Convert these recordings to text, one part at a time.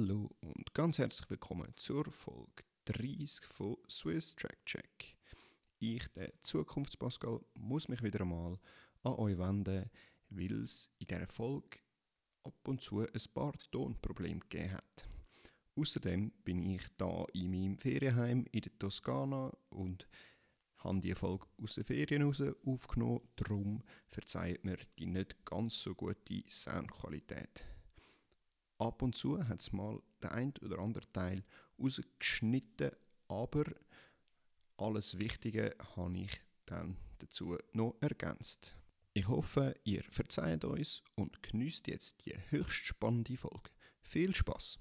Hallo und ganz herzlich willkommen zur Folge 30 von Swiss Track Check. Ich, der Zukunftspascal, muss mich wieder einmal an euch wenden, weil es in dieser Folge ab und zu ein paar Tonprobleme gegeben hat. Außerdem bin ich da in meinem Ferienheim in der Toskana und habe die Folge aus den Ferien raus aufgenommen. Darum verzeiht mir die nicht ganz so gute Soundqualität. Ab und zu hat es mal der ein oder andere Teil rausgeschnitten, aber alles Wichtige habe ich dann dazu noch ergänzt. Ich hoffe, ihr verzeiht uns und genießt jetzt die höchst spannende Folge. Viel Spaß!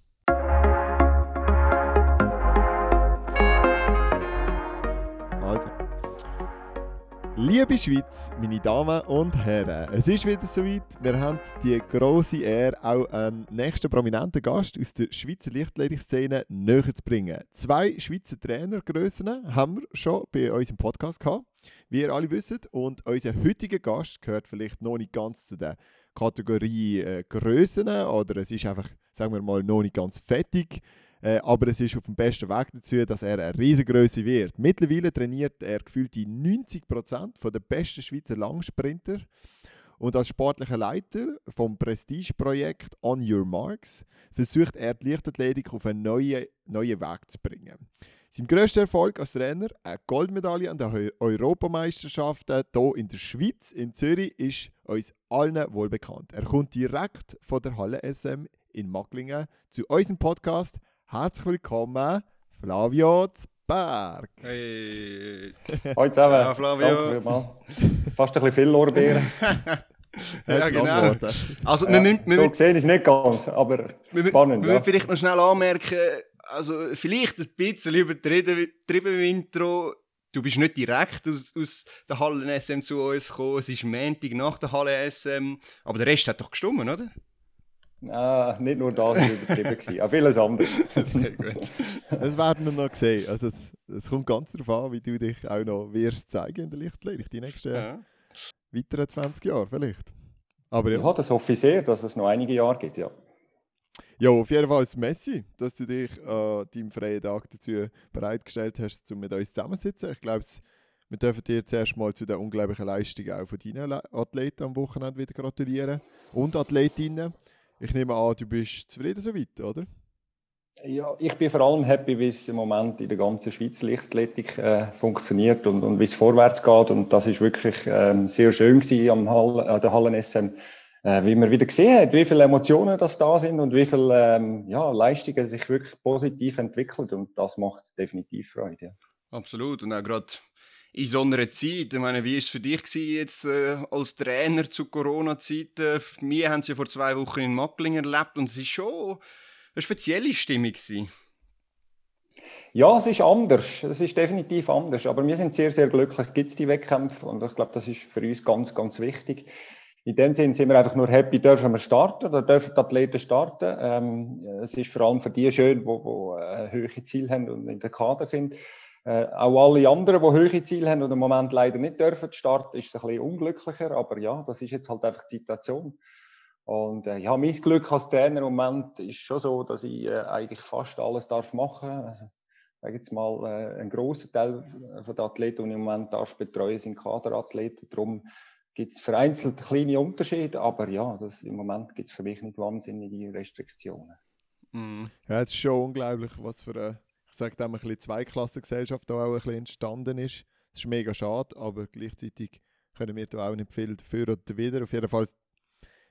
Liebe Schweiz, meine Damen und Herren, es ist wieder soweit. Wir haben die große Ehre, auch einen nächsten prominenten Gast aus der Schweizer Lichtledig-Szene näher zu bringen. Zwei Schweizer Trainergrössen haben wir schon bei uns im Podcast gehabt, wie ihr alle wisst. Und unser heutiger Gast gehört vielleicht noch nicht ganz zu der Kategorie äh, Grössen oder es ist einfach, sagen wir mal, noch nicht ganz fettig. Äh, aber es ist auf dem besten Weg dazu, dass er eine Riesengröße wird. Mittlerweile trainiert er gefühlt die 90% der besten Schweizer Langsprinter. Und als sportlicher Leiter vom Prestigeprojekt On Your Marks versucht er die Leichtathletik auf einen neuen, neuen Weg zu bringen. Sein grösster Erfolg als Trainer, eine Goldmedaille an den Europameisterschaften hier in der Schweiz, in Zürich, ist uns allen wohl bekannt. Er kommt direkt von der Halle SM in Macklingen zu unserem Podcast Herzlich willkommen, Flavio Zberg. Hey! Hallo zusammen. Ciao, Flavio. Danke vielmals. Fast ein bisschen viel Lorbeeren. ja, genau. Also, wir Ja, müssen, wir so gesehen ist es nicht ganz, aber wir, müssen- spannend. wir Ja. vielleicht noch schnell anmerken, also vielleicht ein bisschen übertrieben übertrieben im Intro. Du bist nicht direkt aus, aus der Halle SM zu uns gekommen. Es ist Montag nach der Halle SM. Aber der Rest hat doch gestimmt, oder? Ah, nicht nur das war übertrieben, gewesen, auch vieles anderes. Sehr gut. Das werden wir noch sehen. Also es, es kommt ganz darauf an, wie du dich auch noch wirst zeigen in der Lichtledig, die nächsten Ja. weiteren 20 Jahre vielleicht. Aber ja, Ja, das hoffe ich sehr, dass es noch einige Jahre gibt. Ja. ja auf jeden Fall Messi, dass du dich an deinem freien Tag dazu bereitgestellt hast, um mit uns zusammenzusitzen. Ich glaube, wir dürfen dir zuerst mal zu der unglaublichen Leistung auch von deinen Le- Athleten am Wochenende wieder gratulieren. Und Athletinnen. Ich nehme an, du bist zufrieden soweit, oder? Ja, ich bin vor allem happy, wie es im Moment in der ganzen Schweiz Lichtathletik äh, funktioniert und, und wie es vorwärts geht. Und das ist wirklich ähm, sehr schön gewesen am Hall, an der Hallen SM, äh, wie man wieder gesehen hat, wie viele Emotionen das da sind und wie viele ähm, ja, Leistungen sich wirklich positiv entwickeln. Und das macht definitiv Freude. Ja. Absolut. Und auch gerade in so einer Zeit, ich meine, wie war es für dich jetzt äh, als Trainer zu Corona-Zeiten? Wir haben es ja vor zwei Wochen in Macklingen erlebt und es war schon eine spezielle Stimmung. Gewesen. Ja, es ist anders. Es ist definitiv anders. Aber wir sind sehr, sehr glücklich, gibt es die Wettkämpfe. Und ich glaube, das ist für uns ganz, ganz wichtig. In dem Sinn sind wir einfach nur happy, dürfen wir starten, da dürfen die Athleten starten. Ähm, es ist vor allem für die schön, die, die äh, hohe Ziele haben und in der Kader sind. Äh, auch alle anderen, die hohe Ziele haben und im Moment leider nicht dürfen starten, ist es ein bisschen unglücklicher. Aber ja, das ist jetzt halt einfach die Situation. Und äh, ja, mein Glück als Trainer im Moment ist schon so, dass ich äh, eigentlich fast alles darf machen. Also, sage jetzt mal, äh, ein großer Teil von den Athleten, die ich im Moment darf betreuen, sind Kaderathleten. Darum gibt es vereinzelt kleine Unterschiede, aber ja, das, im Moment gibt es für mich nicht wahnsinnige Restriktionen. Mhm. Ja, es ist schon unglaublich, was für eine, sage dem, ein bisschen Zweiklassengesellschaft da auch ein bisschen entstanden ist. Es ist mega schade, aber gleichzeitig können wir da auch nicht viel dafür oder wieder. Auf jeden Fall,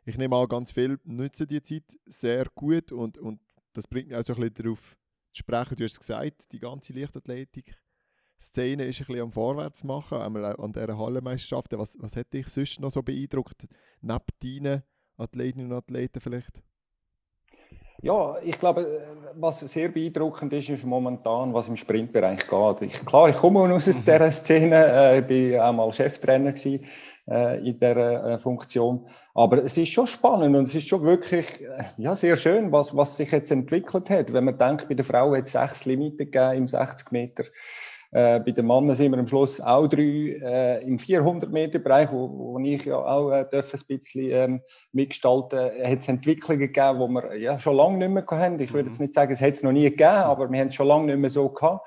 ich nehme an, ganz viel nutzen die Zeit sehr gut und, und das bringt mich auch so ein bisschen darauf zu sprechen. Du hast es gesagt, die ganze Leichtathletik-Szene ist ein bisschen am Vorwärts machen, einmal an dieser Hallenmeisterschaft. Was, was hat dich sonst noch so beeindruckt, neben deinen Athletinnen und Athleten vielleicht? Ja, ich glaube, was sehr beeindruckend ist, ist momentan, was im Sprintbereich geht. Ich, klar, ich komme aus dieser Szene, äh, ich war auch mal Cheftrainer gewesen, äh, in dieser äh, Funktion. Aber es ist schon spannend und es ist schon wirklich äh, ja, sehr schön, was, was sich jetzt entwickelt hat. Wenn man denkt, bei der Frau hat es sechs Limiten gegeben im 60 Meter. Äh, bei den Männern sind wir am Schluss auch drei äh, im 400-Meter-Bereich, wo, wo ich ja auch äh, ein bisschen ähm, mitgestalten Hat es Entwicklungen gegeben, die wir ja, schon lange nicht mehr hatten. Ich würde mhm. jetzt nicht sagen, es hätte es noch nie gegeben, aber wir haben es schon lange nicht mehr so gehabt.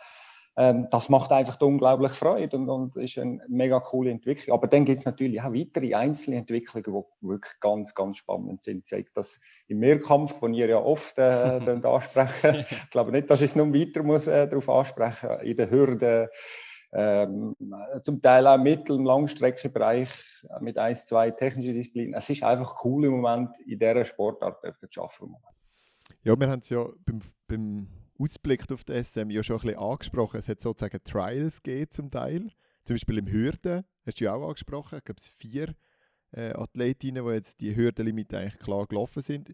Ähm, das macht einfach unglaublich Freude und, und ist eine mega coole Entwicklung. Aber dann gibt es natürlich auch weitere einzelne Entwicklungen, die wirklich ganz, ganz spannend sind. Zeigt das im Mehrkampf, von ihr ja oft äh, ansprechen. ich glaube nicht, dass ich es noch weiter muss, äh, darauf ansprechen In der Hürde, ähm, zum Teil auch Mittel- und Langstreckenbereich mit ein, zwei technischen Disziplinen. Es ist einfach cool im Moment, in dieser Sportart zu arbeiten. Ja, wir haben es ja beim, beim Ausblick auf die SM ja schon ein bisschen angesprochen. Es hat sozusagen Trials gegeben zum Teil. Zum Beispiel im Hürden, hast du ja auch angesprochen. Glaube, es vier äh, Athletinnen, die jetzt die Hürdenlimite eigentlich klar gelaufen sind.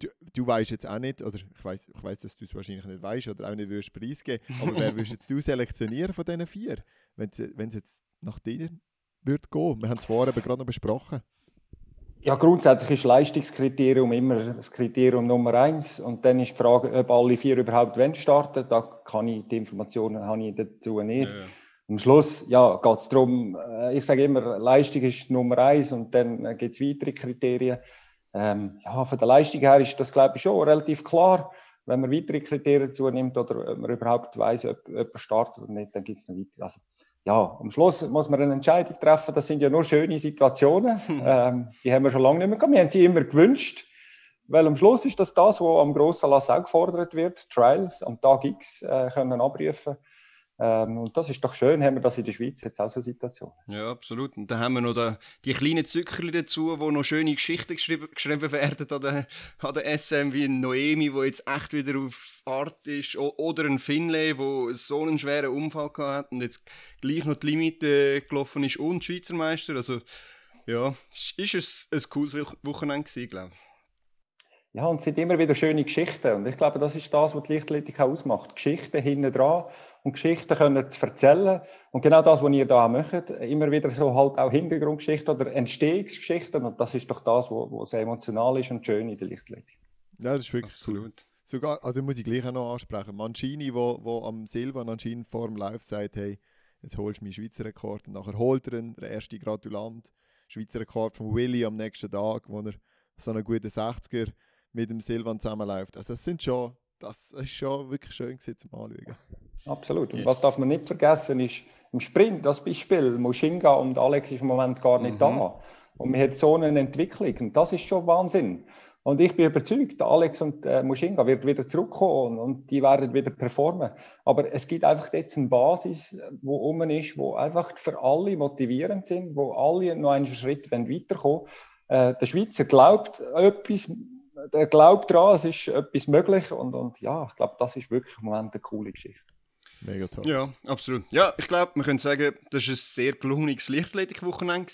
Du, du weißt jetzt auch nicht, oder ich weiß, ich weiß, dass du es wahrscheinlich nicht weißt oder auch nicht würdest preisgeben, aber wer würdest jetzt du selektionieren von diesen vier, wenn es jetzt nach dir würde gehen? Wir haben es vorher gerade noch besprochen. Ja, grundsätzlich ist Leistungskriterium immer das Kriterium Nummer eins. Und dann ist die Frage, ob alle vier überhaupt starten Da kann ich die Informationen habe ich dazu nicht. Ja, ja. Am Schluss ja, geht es darum, äh, ich sage immer, Leistung ist Nummer eins und dann äh, gibt es weitere Kriterien. Ähm, ja, von der Leistung her ist das, glaube ich, schon relativ klar. Wenn man weitere Kriterien zunimmt oder man überhaupt weiß, ob jemand startet oder nicht, dann gibt es noch weitere. Also, ja, am Schluss muss man eine Entscheidung treffen. Das sind ja nur schöne Situationen. Hm. Ähm, die haben wir schon lange nicht mehr gehabt. Wir haben sie immer gewünscht. Weil am Schluss ist das das, was am grossen Lass auch gefordert wird. Trials am Tag X äh, können abrufen. Ähm, und das ist doch schön, haben wir das in der Schweiz jetzt auch so eine Situation. Ja, absolut. Und dann haben wir noch da, die kleinen Zückerchen dazu, wo noch schöne Geschichten geschrieben, geschrieben werden an der, an der SM, wie ein Noemi, wo jetzt echt wieder auf Art ist, oder ein Finlay, wo so einen schweren Unfall hat und jetzt gleich noch die Limite gelaufen ist und Schweizer Meister. Also ja, ist ein, ein cooles Wochenende gewesen, glaube ich. Ja, und es sind immer wieder schöne Geschichten. Und ich glaube, das ist das, was die Leichtathletik ausmacht. Geschichten hinten dran und Geschichten können zu erzählen. Und genau das, was ihr da macht, immer wieder so halt auch Hintergrundgeschichten oder Entstehungsgeschichten. Und das ist doch das, was sehr emotional ist und schön in der Leichtathletik. Ja, das ist wirklich Absolut. Cool. Sogar, also muss ich gleich auch noch ansprechen. Mancini, wo, wo am Silvan anscheinend vor dem Live sagt, hey, jetzt holst du meinen Schweizer Rekord. Und nachher holt er ihn, der erste Gratulant. Schweizer Rekord von Willy am nächsten Tag, wo er so einen guten 60er mit dem Silvan zusammenläuft. Also das sind schon, das ist schon wirklich schön zum Anschauen. Absolut. Und yes. was darf man nicht vergessen ist, im Sprint, das Beispiel, Mushinga und Alex ist im Moment gar nicht mhm. da. Und man hat so eine Entwicklung und das ist schon Wahnsinn. Und ich bin überzeugt, Alex und äh, Mushinga wird wieder zurückkommen und die werden wieder performen. Aber es gibt einfach jetzt eine Basis, wo um ist, wo einfach für alle motivierend sind, wo alle noch einen Schritt weiterkommen. Äh, der Schweizer glaubt etwas der glaubt daran, es ist etwas möglich und, und ja, ich glaube, das ist wirklich im Moment eine coole Geschichte. Mega toll. Ja, absolut. Ja, ich glaube, wir können sagen, das war ein sehr gelungenes Lichtathletik-Wochenende.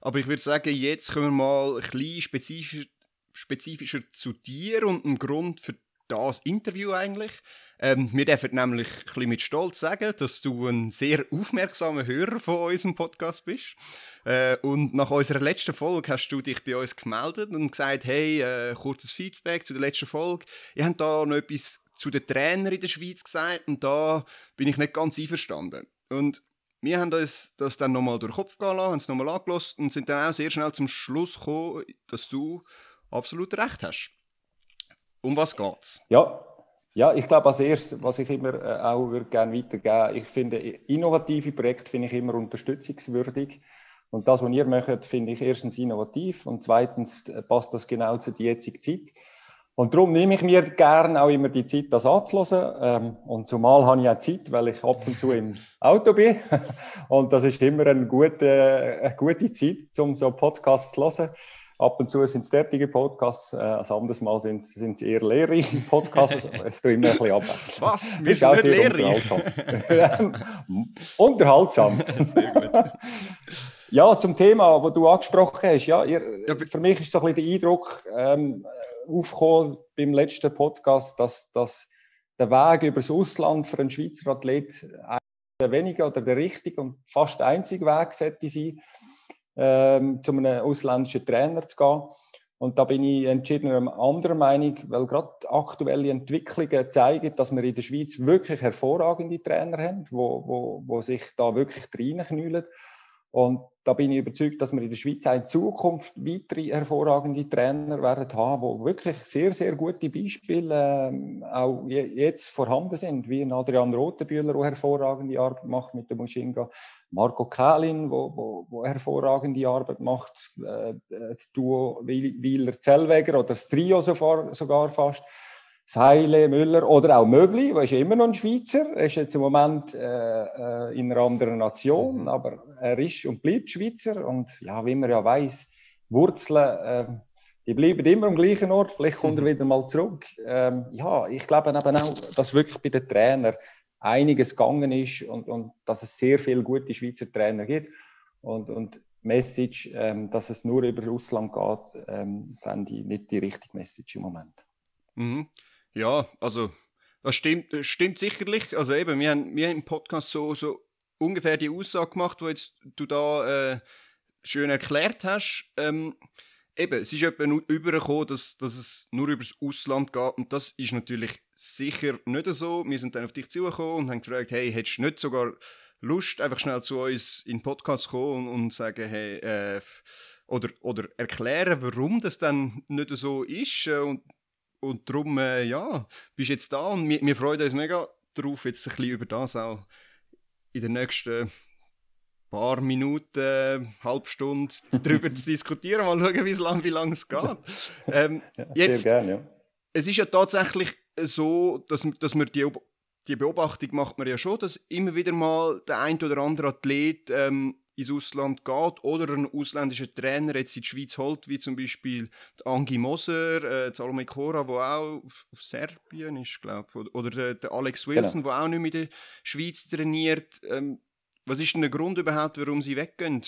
Aber ich würde sagen, jetzt kommen wir mal ein bisschen spezifischer, spezifischer zu dir und einem Grund für das Interview eigentlich. Ähm, wir dürfen nämlich ein bisschen mit Stolz sagen, dass du ein sehr aufmerksamer Hörer von unserem Podcast bist. Äh, und nach unserer letzten Folge hast du dich bei uns gemeldet und gesagt, hey, äh, kurzes Feedback zu der letzten Folge. Ihr habt da noch etwas zu den Trainern in der Schweiz gesagt und da bin ich nicht ganz einverstanden. Und wir haben uns das dann nochmal durch den Kopf gehen haben es nochmal angelost und sind dann auch sehr schnell zum Schluss gekommen, dass du absolut recht hast. Um was geht's? Ja, ja, ich glaube, als erstes, was ich immer äh, auch würde gerne weitergeben ich finde, innovative Projekte finde ich immer unterstützungswürdig. Und das, was ihr macht, finde ich erstens innovativ und zweitens äh, passt das genau zu der jetzigen Zeit. Und darum nehme ich mir gerne auch immer die Zeit, das anzuhören. Ähm, und zumal habe ich auch Zeit, weil ich ab und zu im Auto bin. Und das ist immer eine gute, eine gute Zeit, um so Podcasts zu hören. Ab und zu sind es derartige Podcasts, äh, ein anderes Mal sind es eher lehrreiche Podcasts. ich tue immer ein bisschen abwechseln. Was? Wir sind nicht lehrreich? Unterhaltsam. unterhaltsam. Sehr gut. Ja, zum Thema, das du angesprochen hast. Ja, ihr, für mich ist so ein bisschen der Eindruck ähm, aufgekommen beim letzten Podcast, dass, dass der Weg übers Ausland für einen Schweizer Athlet der wenige oder der richtige und fast einzige Weg sollte sein ähm, zu einem ausländischen Trainer zu gehen. Und da bin ich entschieden anderer Meinung, weil gerade aktuelle Entwicklungen zeigen, dass wir in der Schweiz wirklich hervorragende Trainer haben, wo, wo, wo sich da wirklich reinknüllen. Und da bin ich überzeugt, dass wir in der Schweiz auch in Zukunft weitere hervorragende Trainer werden haben, wo wirklich sehr, sehr gute Beispiele äh, auch jetzt vorhanden sind, wie Adrian Rotenbühler, der hervorragende Arbeit macht mit dem Mushinga, Marco Kählin, wo, wo, wo hervorragende Arbeit macht, äh, das Duo Wieler-Zellweger oder das Trio sogar, sogar fast. Seile, Müller oder auch Mögli, der ist immer noch ein Schweizer. Er ist jetzt im Moment äh, äh, in einer anderen Nation, mhm. aber er ist und bleibt Schweizer. Und ja, wie man ja weiß, Wurzeln, äh, die bleiben immer am gleichen Ort. Vielleicht kommt er mhm. wieder mal zurück. Ähm, ja, ich glaube eben auch, dass wirklich bei den Trainern einiges gegangen ist und, und dass es sehr viele gute Schweizer Trainer gibt. Und, und Message, ähm, dass es nur über Russland geht, ähm, fände ich nicht die richtige Message im Moment. Mhm. Ja, also das stimmt, das stimmt sicherlich. Also eben, wir haben, wir haben im Podcast so, so ungefähr die Aussage gemacht, die du da äh, schön erklärt hast. Ähm, eben, es ist etwa übergekommen, dass, dass es nur über das Ausland geht und das ist natürlich sicher nicht so. Wir sind dann auf dich zugekommen und haben gefragt, hey, hättest du nicht sogar Lust, einfach schnell zu uns in den Podcast zu kommen und, und sagen, hey, äh, oder, oder erklären, warum das dann nicht so ist äh, und und darum, äh, ja, bist du jetzt da und wir, wir freuen uns mega darauf, jetzt ein bisschen über das auch in den nächsten paar Minuten, halb Stunde darüber zu diskutieren. Mal schauen, wie lang, wie lange es geht. Ähm, ja, jetzt, sehr gerne, ja. Es ist ja tatsächlich so, dass, dass man die, die Beobachtung macht man ja schon, dass immer wieder mal der ein oder andere Athlet ähm, ins Ausland geht oder ein ausländischer Trainer jetzt in die Schweiz holt, wie zum Beispiel Angi Moser, äh, Salome Cora, der auch auf Serbien ist, glaube ich, oder der, der Alex Wilson, genau. der auch nicht mehr in der Schweiz trainiert. Ähm, was ist denn der Grund überhaupt, warum sie weggehen?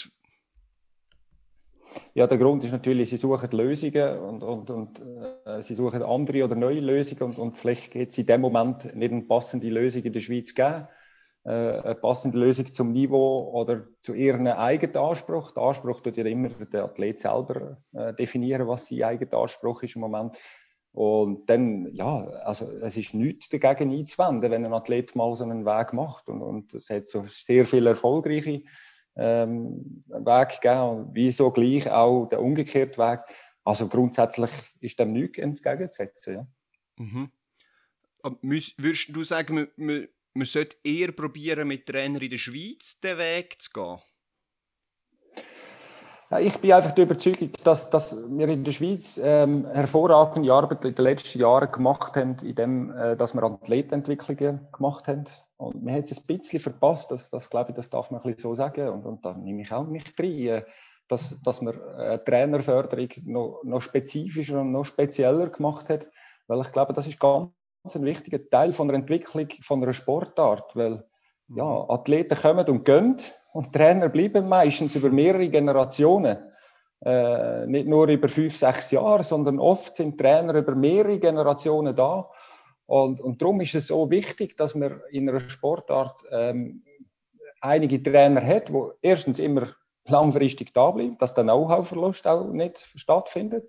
Ja, der Grund ist natürlich, sie suchen Lösungen und, und, und äh, sie suchen andere oder neue Lösungen und, und vielleicht geht es in dem Moment nicht eine passende Lösung in der Schweiz geben. Äh, eine passende Lösung zum Niveau oder zu ihrem eigenen Anspruch. Der Anspruch tut ja immer der Athlet selber äh, definieren, was sein eigener Anspruch ist im Moment. Und dann, ja, also es ist nichts dagegen einzuwenden, wenn ein Athlet mal so einen Weg macht. Und, und es hat so sehr viele erfolgreiche ähm, Wege gegeben. Wieso gleich auch der umgekehrte Weg? Also grundsätzlich ist dem nichts entgegenzusetzen. Ja. Mhm. würdest du sagen, man, man sollte eher probieren, mit Trainern in der Schweiz den Weg zu gehen? Ich bin einfach der Überzeugung, dass, dass wir in der Schweiz ähm, hervorragende Arbeit in den letzten Jahren gemacht haben, indem äh, dass wir Athletenentwicklungen gemacht haben. Und wir haben es ein bisschen verpasst, das, das glaube ich, das darf man ein so sagen. Und, und da nehme ich auch mich rein, äh, dass, dass man äh, Trainerförderung noch, noch spezifischer und noch spezieller gemacht hat. Weil ich glaube, das ist ganz ein wichtiger Teil von der Entwicklung von einer Sportart, weil ja, mhm. Athleten kommen und gehen und Trainer bleiben meistens über mehrere Generationen. Äh, nicht nur über fünf, sechs Jahre, sondern oft sind Trainer über mehrere Generationen da. Und, und darum ist es so wichtig, dass man in einer Sportart ähm, einige Trainer hat, die erstens immer langfristig da bleiben, dass der Know-how-Verlust auch nicht stattfindet.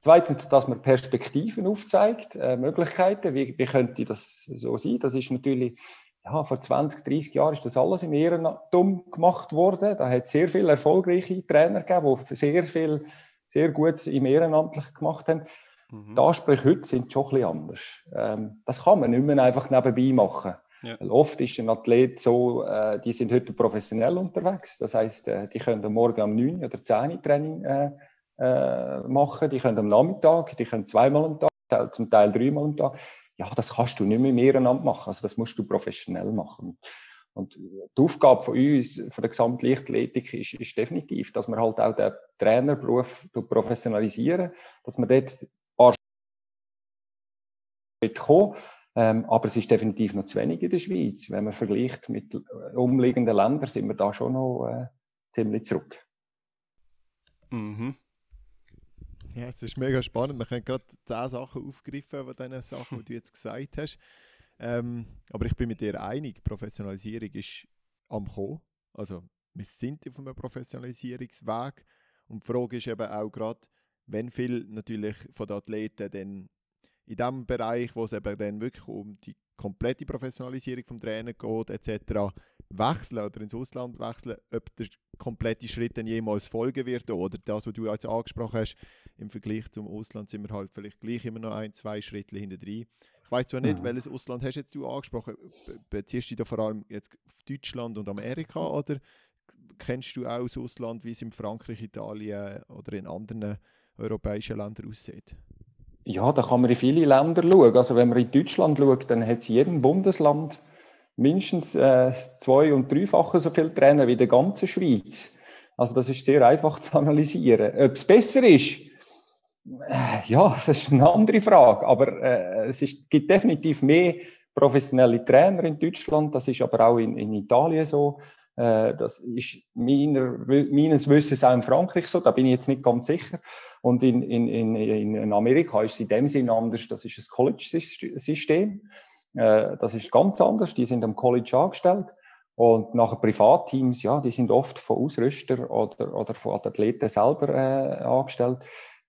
Zweitens, dass man Perspektiven aufzeigt, äh, Möglichkeiten, wie, wie könnte das so sein? Das ist natürlich, ja, vor 20, 30 Jahren ist das alles im Ehrentum gemacht worden. Da hat es sehr viele erfolgreiche Trainer gegeben, die sehr viel, sehr gut im Ehrenamtlichen gemacht haben. Mhm. Die Ansprüche heute sind schon ein bisschen anders. Ähm, das kann man nicht mehr einfach nebenbei machen. Ja. Oft ist ein Athlet so, äh, die sind heute professionell unterwegs. Das heißt, äh, die können morgen am 9 oder 10 Training äh, äh, machen. Die können am Nachmittag, die können zweimal am Tag, zum Teil dreimal am Tag. Ja, das kannst du nicht mehr im machen. Also das musst du professionell machen. Und die Aufgabe von uns, von der Gesamtleichtathletik, ist, ist definitiv, dass wir halt auch den Trainerberuf professionalisieren, dass wir dort ein paar Schritte kommen. Ähm, aber es ist definitiv noch zu wenig in der Schweiz. Wenn man vergleicht mit umliegenden Ländern, sind wir da schon noch äh, ziemlich zurück. Mhm. Ja, es ist mega spannend. Wir können gerade zehn Sachen aufgreifen von diesen Sachen, die du jetzt gesagt hast. Ähm, aber ich bin mit dir einig, Professionalisierung ist am Kommen. Also wir sind auf einem Professionalisierungsweg. Und die Frage ist eben auch gerade, wenn viel natürlich von den Athleten dann in dem Bereich, wo es eben dann wirklich um die komplette Professionalisierung vom Trainer geht, etc., wechseln oder ins Ausland wechseln, ob der komplette Schritt dann jemals folgen wird oder das, was du jetzt angesprochen hast, im Vergleich zum Ausland sind wir halt vielleicht gleich immer noch ein, zwei Schritte hinter drin. Ich weiß zwar nicht, mhm. welches Ausland hast jetzt du angesprochen, beziehst du dich da vor allem jetzt auf Deutschland und Amerika oder kennst du auch das Ausland, wie es in Frankreich, Italien oder in anderen europäischen Ländern aussieht? Ja, da kann man in viele Länder schauen. Also wenn man in Deutschland schaut, dann hat es jedem Bundesland mindestens äh, zwei- und dreifache so viele Trainer wie in der ganzen Schweiz. Also das ist sehr einfach zu analysieren. Ob es besser ist, äh, ja, das ist eine andere Frage. Aber äh, es ist, gibt definitiv mehr professionelle Trainer in Deutschland. Das ist aber auch in, in Italien so. Äh, das ist meiner, meines Wissens auch in Frankreich so. Da bin ich jetzt nicht ganz sicher. Und in, in, in, in Amerika ist es in dem Sinn anders. Das ist ein College-System. Äh, das ist ganz anders. Die sind am College angestellt. Und nachher Privatteams, ja, die sind oft von Ausrüster oder, oder von Athleten selber äh, angestellt.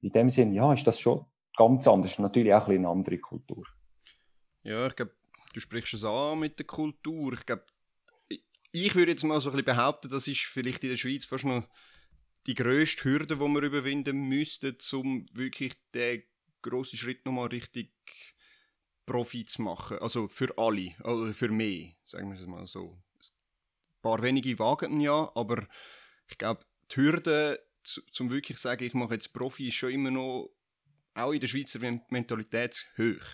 In dem Sinn, ja, ist das schon ganz anders. Natürlich auch ein eine andere Kultur. Ja, ich glaube, du sprichst es an mit der Kultur. Ich glaube, ich würde jetzt mal so ein bisschen behaupten, das ist vielleicht in der Schweiz fast noch die grösste Hürde, die wir überwinden müssten, um wirklich den grossen Schritt nochmal richtig Profi zu machen. Also für alle, oder für mehr, sagen wir es mal so. Ein paar wenige wagen ja, aber ich glaube, die Hürde, zum wirklich zu sagen, ich mache jetzt Profi, ist schon immer noch auch in der Schweizer Mentalität hoch.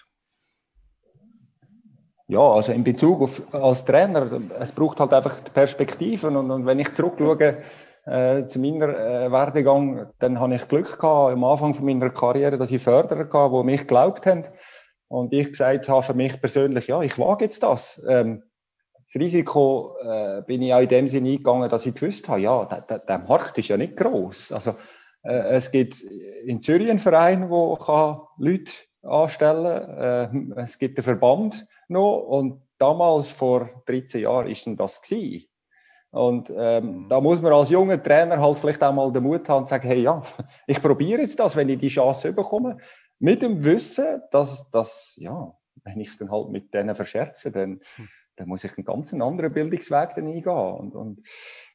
Ja, also in Bezug auf als Trainer, es braucht halt einfach die Perspektiven und, und wenn ich zurückschaue, äh, zu meiner äh, Werdegang, dann habe ich Glück gehabt am Anfang von meiner Karriere, dass ich Förderer hatte, die mich geglaubt haben. Und ich gesagt habe für mich persönlich, ja, ich wage jetzt das. Ähm, das Risiko äh, bin ich auch in dem Sinne eingegangen, dass ich gewusst habe, ja, der, der, der Markt ist ja nicht groß. Also äh, es gibt in Zürich einen Verein, der Leute anstellen kann. Äh, es gibt einen Verband noch und damals vor 13 Jahren ist denn das gewesen. Und ähm, mhm. da muss man als junger Trainer halt vielleicht auch mal den Mut haben und sagen, hey ja, ich probiere jetzt das, wenn ich die Chance bekomme, mit dem Wissen, dass, dass ja, wenn ich es dann halt mit denen verscherze, dann, hm. dann muss ich einen ganz anderen Bildungsweg dann eingehen. Und, und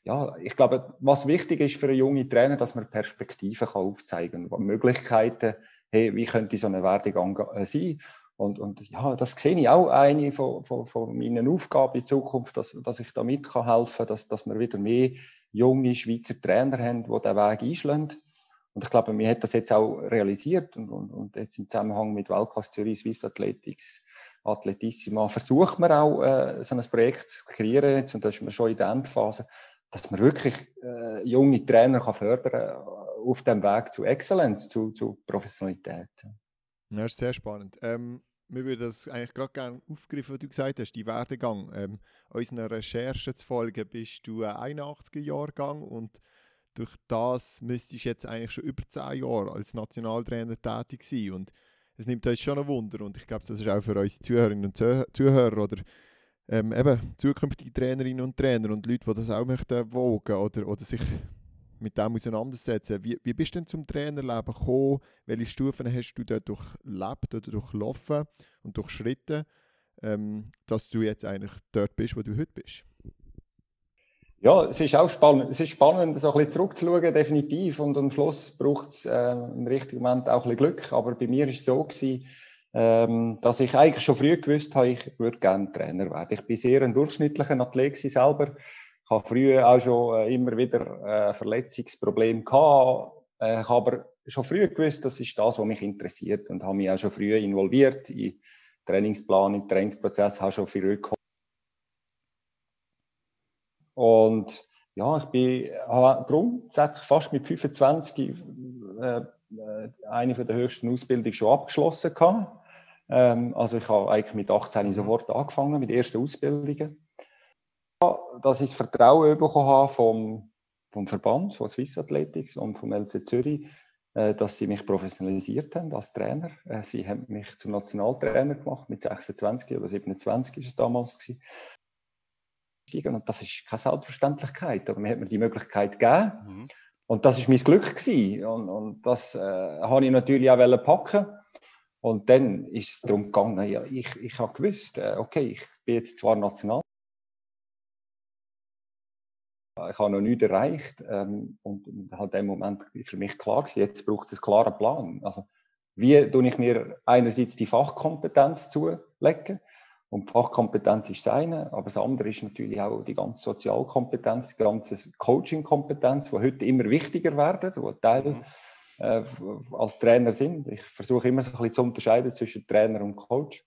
ja, ich glaube, was wichtig ist für einen jungen Trainer, dass man Perspektiven kann aufzeigen kann, Möglichkeiten, hey, wie könnte so eine Werdegang äh, sein? Und, und ja, das sehe ich auch eine von, von, von meinen Aufgaben in Zukunft, dass, dass ich da mithelfen kann, dass, dass wir wieder mehr junge Schweizer Trainer haben, die diesen Weg einschlagen. Und ich glaube, wir haben das jetzt auch realisiert und, und, und jetzt im Zusammenhang mit Weltklasse Zürich, Swiss Athletics, Athletissima, versucht man auch, äh, so ein Projekt zu kreieren, jetzt, und da ist man schon in der Endphase, dass man wirklich äh, junge Trainer kann fördern kann auf dem Weg zu Exzellenz, zu, zu Professionalität. Das ist sehr spannend. Ähm, wir würden das eigentlich gerade gerne aufgreifen, was du gesagt hast, die Werdegang. Ähm, unseren Recherchen zu folgen, bist du ein 81er-Jahrgang und durch das müsstest du jetzt eigentlich schon über 10 Jahre als Nationaltrainer tätig sein. Und es nimmt uns schon ein Wunder und ich glaube, das ist auch für unsere Zuhörerinnen und Zuhörer oder ähm, eben zukünftige Trainerinnen und Trainer und Leute, die das auch möchten wogen oder, oder sich mit dem auseinandersetzen. Wie, wie bist du denn zum Trainerleben gekommen? Welche Stufen hast du dort durchlebt oder durchlaufen und durchschritten, ähm, dass du jetzt eigentlich dort bist, wo du heute bist? Ja, es ist auch spannend. Es ist spannend, so ein bisschen zurückzuschauen, definitiv. Und am Schluss braucht es äh, im richtigen Moment auch ein bisschen Glück. Aber bei mir war es so, gewesen, ähm, dass ich eigentlich schon früh gewusst habe, ich würde gerne Trainer werden. Ich bin sehr ein durchschnittlicher Athlet selber habe früher auch schon äh, immer wieder äh, Verletzungsprobleme gehabt. Äh, ich habe aber schon früh gewusst, das ist das, was mich interessiert und habe mich auch schon früh involviert in Trainingsplan, im Trainingsprozess, habe schon früh gekommen. Und ja, ich bin habe grundsätzlich fast mit 25 äh, äh, eine von der höchsten Ausbildungen schon abgeschlossen gehabt. Ähm, also ich habe eigentlich mit 18 sofort angefangen mit ersten Ausbildungen dass ich das Vertrauen bekommen habe vom, vom Verband, von Swiss Athletics und vom LC Zürich, äh, dass sie mich professionalisiert haben als Trainer. Äh, sie haben mich zum Nationaltrainer gemacht, mit 26 oder 27 war es damals. Gewesen. Und das ist keine Selbstverständlichkeit, aber mir hat mir die Möglichkeit gegeben. Mhm. Und das ist mein Glück gewesen. Und, und das äh, habe ich natürlich auch packen. Und dann ist es darum gegangen, ja, ich, ich habe gewusst, äh, okay, ich bin jetzt zwar national, ich habe noch nichts erreicht. Ähm, und, und halt dem Moment für mich klar gewesen, jetzt braucht es einen klaren Plan. Also, wie tue ich mir einerseits die Fachkompetenz zulegen? Und Fachkompetenz ist das eine, aber das andere ist natürlich auch die ganze Sozialkompetenz, die ganze Coachingkompetenz, die heute immer wichtiger werden, die Teil mhm. äh, als Trainer sind. Ich versuche immer so ein bisschen zu unterscheiden zwischen Trainer und Coach.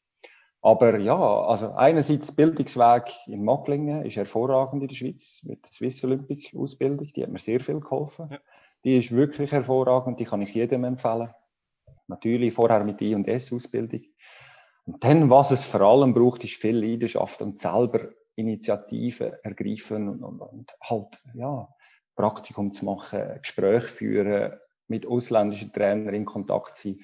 Aber ja, also einerseits Bildungsweg in Macklingen ist hervorragend in der Schweiz mit der Swiss Olympic Ausbildung, die hat mir sehr viel geholfen. Ja. Die ist wirklich hervorragend, die kann ich jedem empfehlen. Natürlich vorher mit I und S Ausbildung. Und dann, was es vor allem braucht, ist viel Leidenschaft und selber Initiativen ergreifen und, und, und halt, ja, Praktikum zu machen, Gespräche führen, mit ausländischen Trainern in Kontakt sein.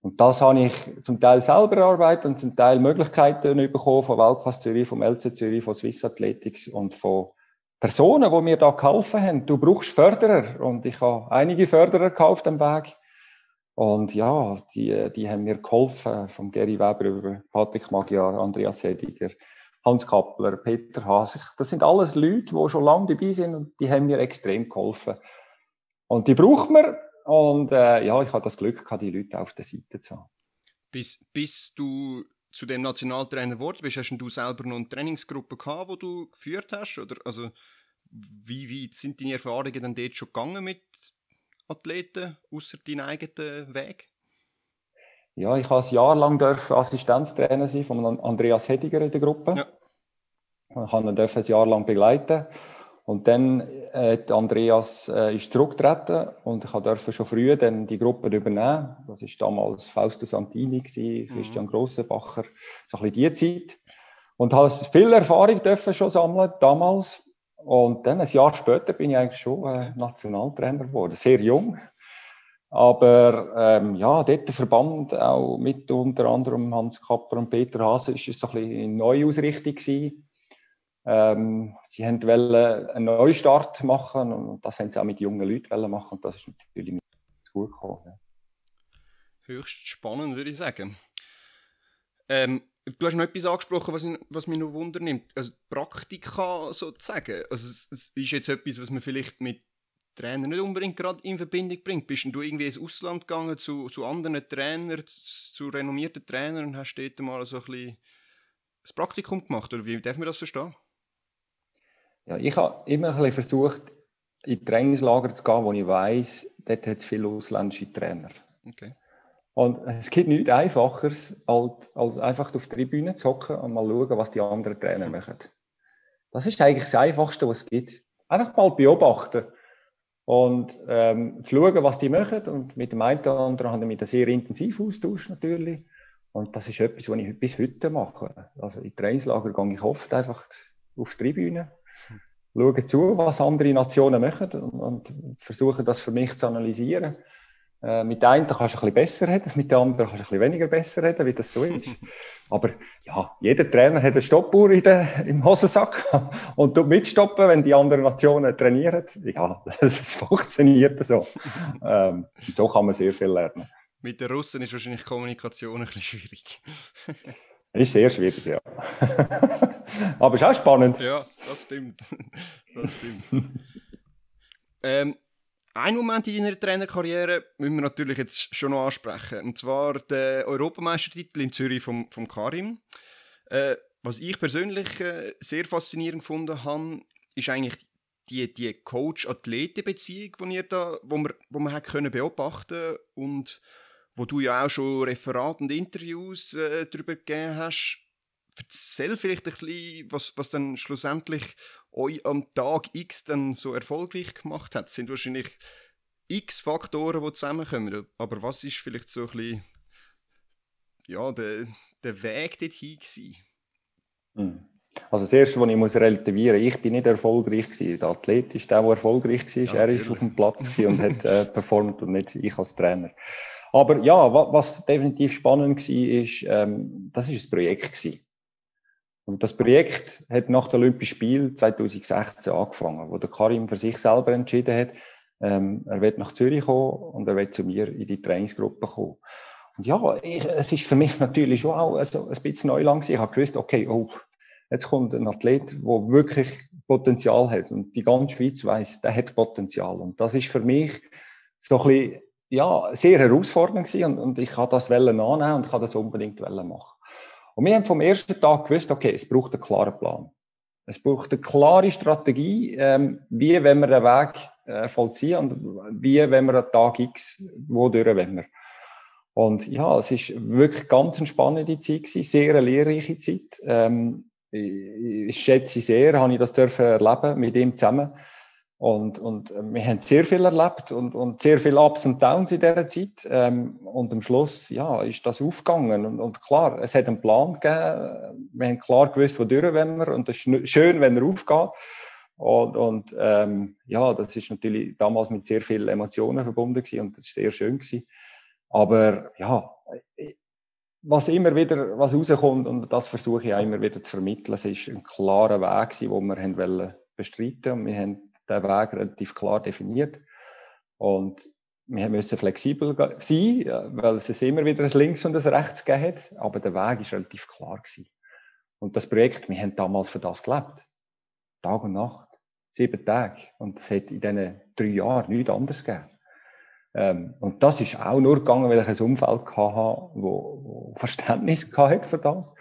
Und das habe ich zum Teil selber erarbeitet und zum Teil Möglichkeiten bekommen von Weltklasse Zürich, vom LC Zürich, von Swiss Athletics und von Personen, die mir da geholfen haben. Du brauchst Förderer und ich habe einige Förderer gekauft am Weg. Und ja, die, die haben mir geholfen, vom Gary Weber über Patrick Magyar, Andreas Sediger, Hans Kappler, Peter Haas. Das sind alles Leute, die schon lange dabei sind und die haben mir extrem geholfen. Und die braucht man. Und äh, ja, ich hatte das Glück, die Leute auf der Seite zu haben. Bis, bis du zu dem Nationaltrainer geworden bist, hast du selber noch eine Trainingsgruppe gehabt, die du geführt hast? Oder also, wie, wie sind deine Erfahrungen dann dort schon gegangen mit Athleten, außer deinen eigenen Weg? Ja, ich habe ein Jahr lang Assistenztrainer sein von Andreas Hediger in der Gruppe. Ja. Ich habe ihn ein Jahr lang begleiten. Und dann äh, Andreas äh, ist zurückgetreten und ich durfte schon früh dann die Gruppe übernehmen. Das war damals Fausto Santini, gewesen, mhm. Christian Grossenbacher, so ein bisschen die Zeit. Und habe viel Erfahrung dürfen schon sammeln damals. Und dann ein Jahr später bin ich eigentlich schon äh, Nationaltrainer geworden, sehr jung. Aber ähm, ja, dort der Verband, auch mit unter anderem Hans Kapper und Peter Hase, ist es so ein bisschen eine Neuausrichtung gewesen. Ähm, sie wollten einen Neustart machen und das haben sie auch mit jungen Leuten machen und das ist natürlich nicht gut gekommen. Ja. Höchst spannend, würde ich sagen. Ähm, Du hast noch etwas angesprochen, was, was mich noch wundernimmt. Also Praktika sozusagen. Also es, es, ist jetzt etwas, was man vielleicht mit Trainern nicht unbedingt gerade in Verbindung bringt. Bist du irgendwie ins Ausland gegangen zu, zu anderen Trainern, zu, zu renommierten Trainern und hast dort mal so ein bisschen das Praktikum gemacht? Oder wie darf man das verstehen? Ja, ich habe immer ein bisschen versucht, in Trainingslager zu gehen, wo ich weiß, dort hat es viele ausländische Trainer. Okay. Und es gibt nichts Einfacheres, als einfach auf der Tribüne zu hocken und mal schauen, was die anderen Trainer machen. Das ist eigentlich das Einfachste, was es gibt. Einfach mal beobachten und ähm, zu schauen, was die machen. Und mit dem einen oder anderen haben wir mich sehr intensiv austauscht natürlich. Und das ist etwas, was ich bis heute mache. Also in Trainingslager gehe ich oft einfach auf die Tribüne, schaue zu, was andere Nationen machen und, und versuche das für mich zu analysieren. Äh, mit der einen kannst du ein bisschen besser reden, mit der anderen kannst du ein bisschen weniger besser reden, wie das so ist. Aber ja, jeder Trainer hat eine Stoppuhr in der, im Hosensack und tut mitstoppen, wenn die anderen Nationen trainieren. Ja, das funktioniert so. Ähm, so kann man sehr viel lernen. Mit den Russen ist wahrscheinlich Kommunikation ein bisschen schwierig. ist sehr schwierig, ja. Aber ist auch spannend. Ja, das stimmt. Das stimmt. ähm, ein Moment in deiner Trainerkarriere müssen wir natürlich jetzt schon noch ansprechen. Und zwar der Europameistertitel in Zürich vom, vom Karim. Äh, was ich persönlich äh, sehr faszinierend gefunden habe, ist eigentlich die, die Coach-Athleten-Beziehung, die, da, wo man, wo hat können beobachten und wo du ja auch schon Referate und Interviews äh, darüber gegeben hast. Erzähl vielleicht ein bisschen, was, was dann schlussendlich euch am Tag X dann so erfolgreich gemacht hat. Es sind wahrscheinlich x Faktoren, die zusammenkommen. Aber was ist vielleicht so ein bisschen ja, der, der Weg dorthin gewesen? Hm. Also das Erste, was ich muss relativieren muss, ich bin nicht erfolgreich gewesen. Der Athlet ist der, der erfolgreich war. Ja, er ist auf dem Platz und hat äh, performt und nicht ich als Trainer. Aber ja, was, was definitiv spannend war, ist, ähm, das ist ein Projekt gewesen. Und das Projekt hat nach dem Olympischen Spiel 2016 angefangen, wo der Karim für sich selber entschieden hat, Ähm, er wird nach Zürich kommen und er wird zu mir in die Trainingsgruppe kommen. Und ja, ich, es ist für mich natürlich schon auch also ein bisschen Neuland Ich habe gewusst, okay, oh, jetzt kommt ein Athlet, der wirklich Potenzial hat. Und die ganze Schweiz weiß, der hat Potenzial. Und das ist für mich so ein bisschen, ja, sehr herausfordernd gewesen. Und, und ich kann das annehmen und kann das unbedingt machen. Und wir haben vom ersten Tag gewusst, okay, es braucht einen klaren Plan. Es braucht eine klare Strategie, ähm, wie wenn wir den Weg äh, vollziehen und wie wenn wir einen Tag X, wodurch wenn wir. Und ja, es ist wirklich ganz eine spannende Zeit sehr eine lehrreiche Zeit. Ähm, ich, ich schätze sehr, habe ich das dürfen erleben mit ihm zusammen. Und, und äh, wir haben sehr viel erlebt und, und sehr viele Ups und Downs in dieser Zeit. Ähm, und am Schluss ja, ist das aufgegangen. Und, und, klar, es hat einen Plan gegeben. Wir haben klar gewusst, wodurch wenn wir. Und es ist schön, wenn er aufgeht. Und, und ähm, ja, das ist natürlich damals mit sehr vielen Emotionen verbunden gewesen und das ist sehr schön gewesen. Aber ja, was immer wieder was rauskommt, und das versuche ich auch immer wieder zu vermitteln, es ist ein klarer Weg gewesen, den wir haben bestreiten und wir haben den Weg relativ klar definiert. Und wir müssen flexibel sein, weil es immer wieder ein Links und ein Rechts gegeben hat, aber der Weg ist relativ klar gewesen. Und das Projekt, wir haben damals für das gelebt. Tag und Nacht. Sieben Tage. Und es hat in diesen drei Jahren nichts anderes gegeben. Ähm, und das ist auch nur gegangen, weil ich ein Umfeld hatte, wo Verständnis hatte für das.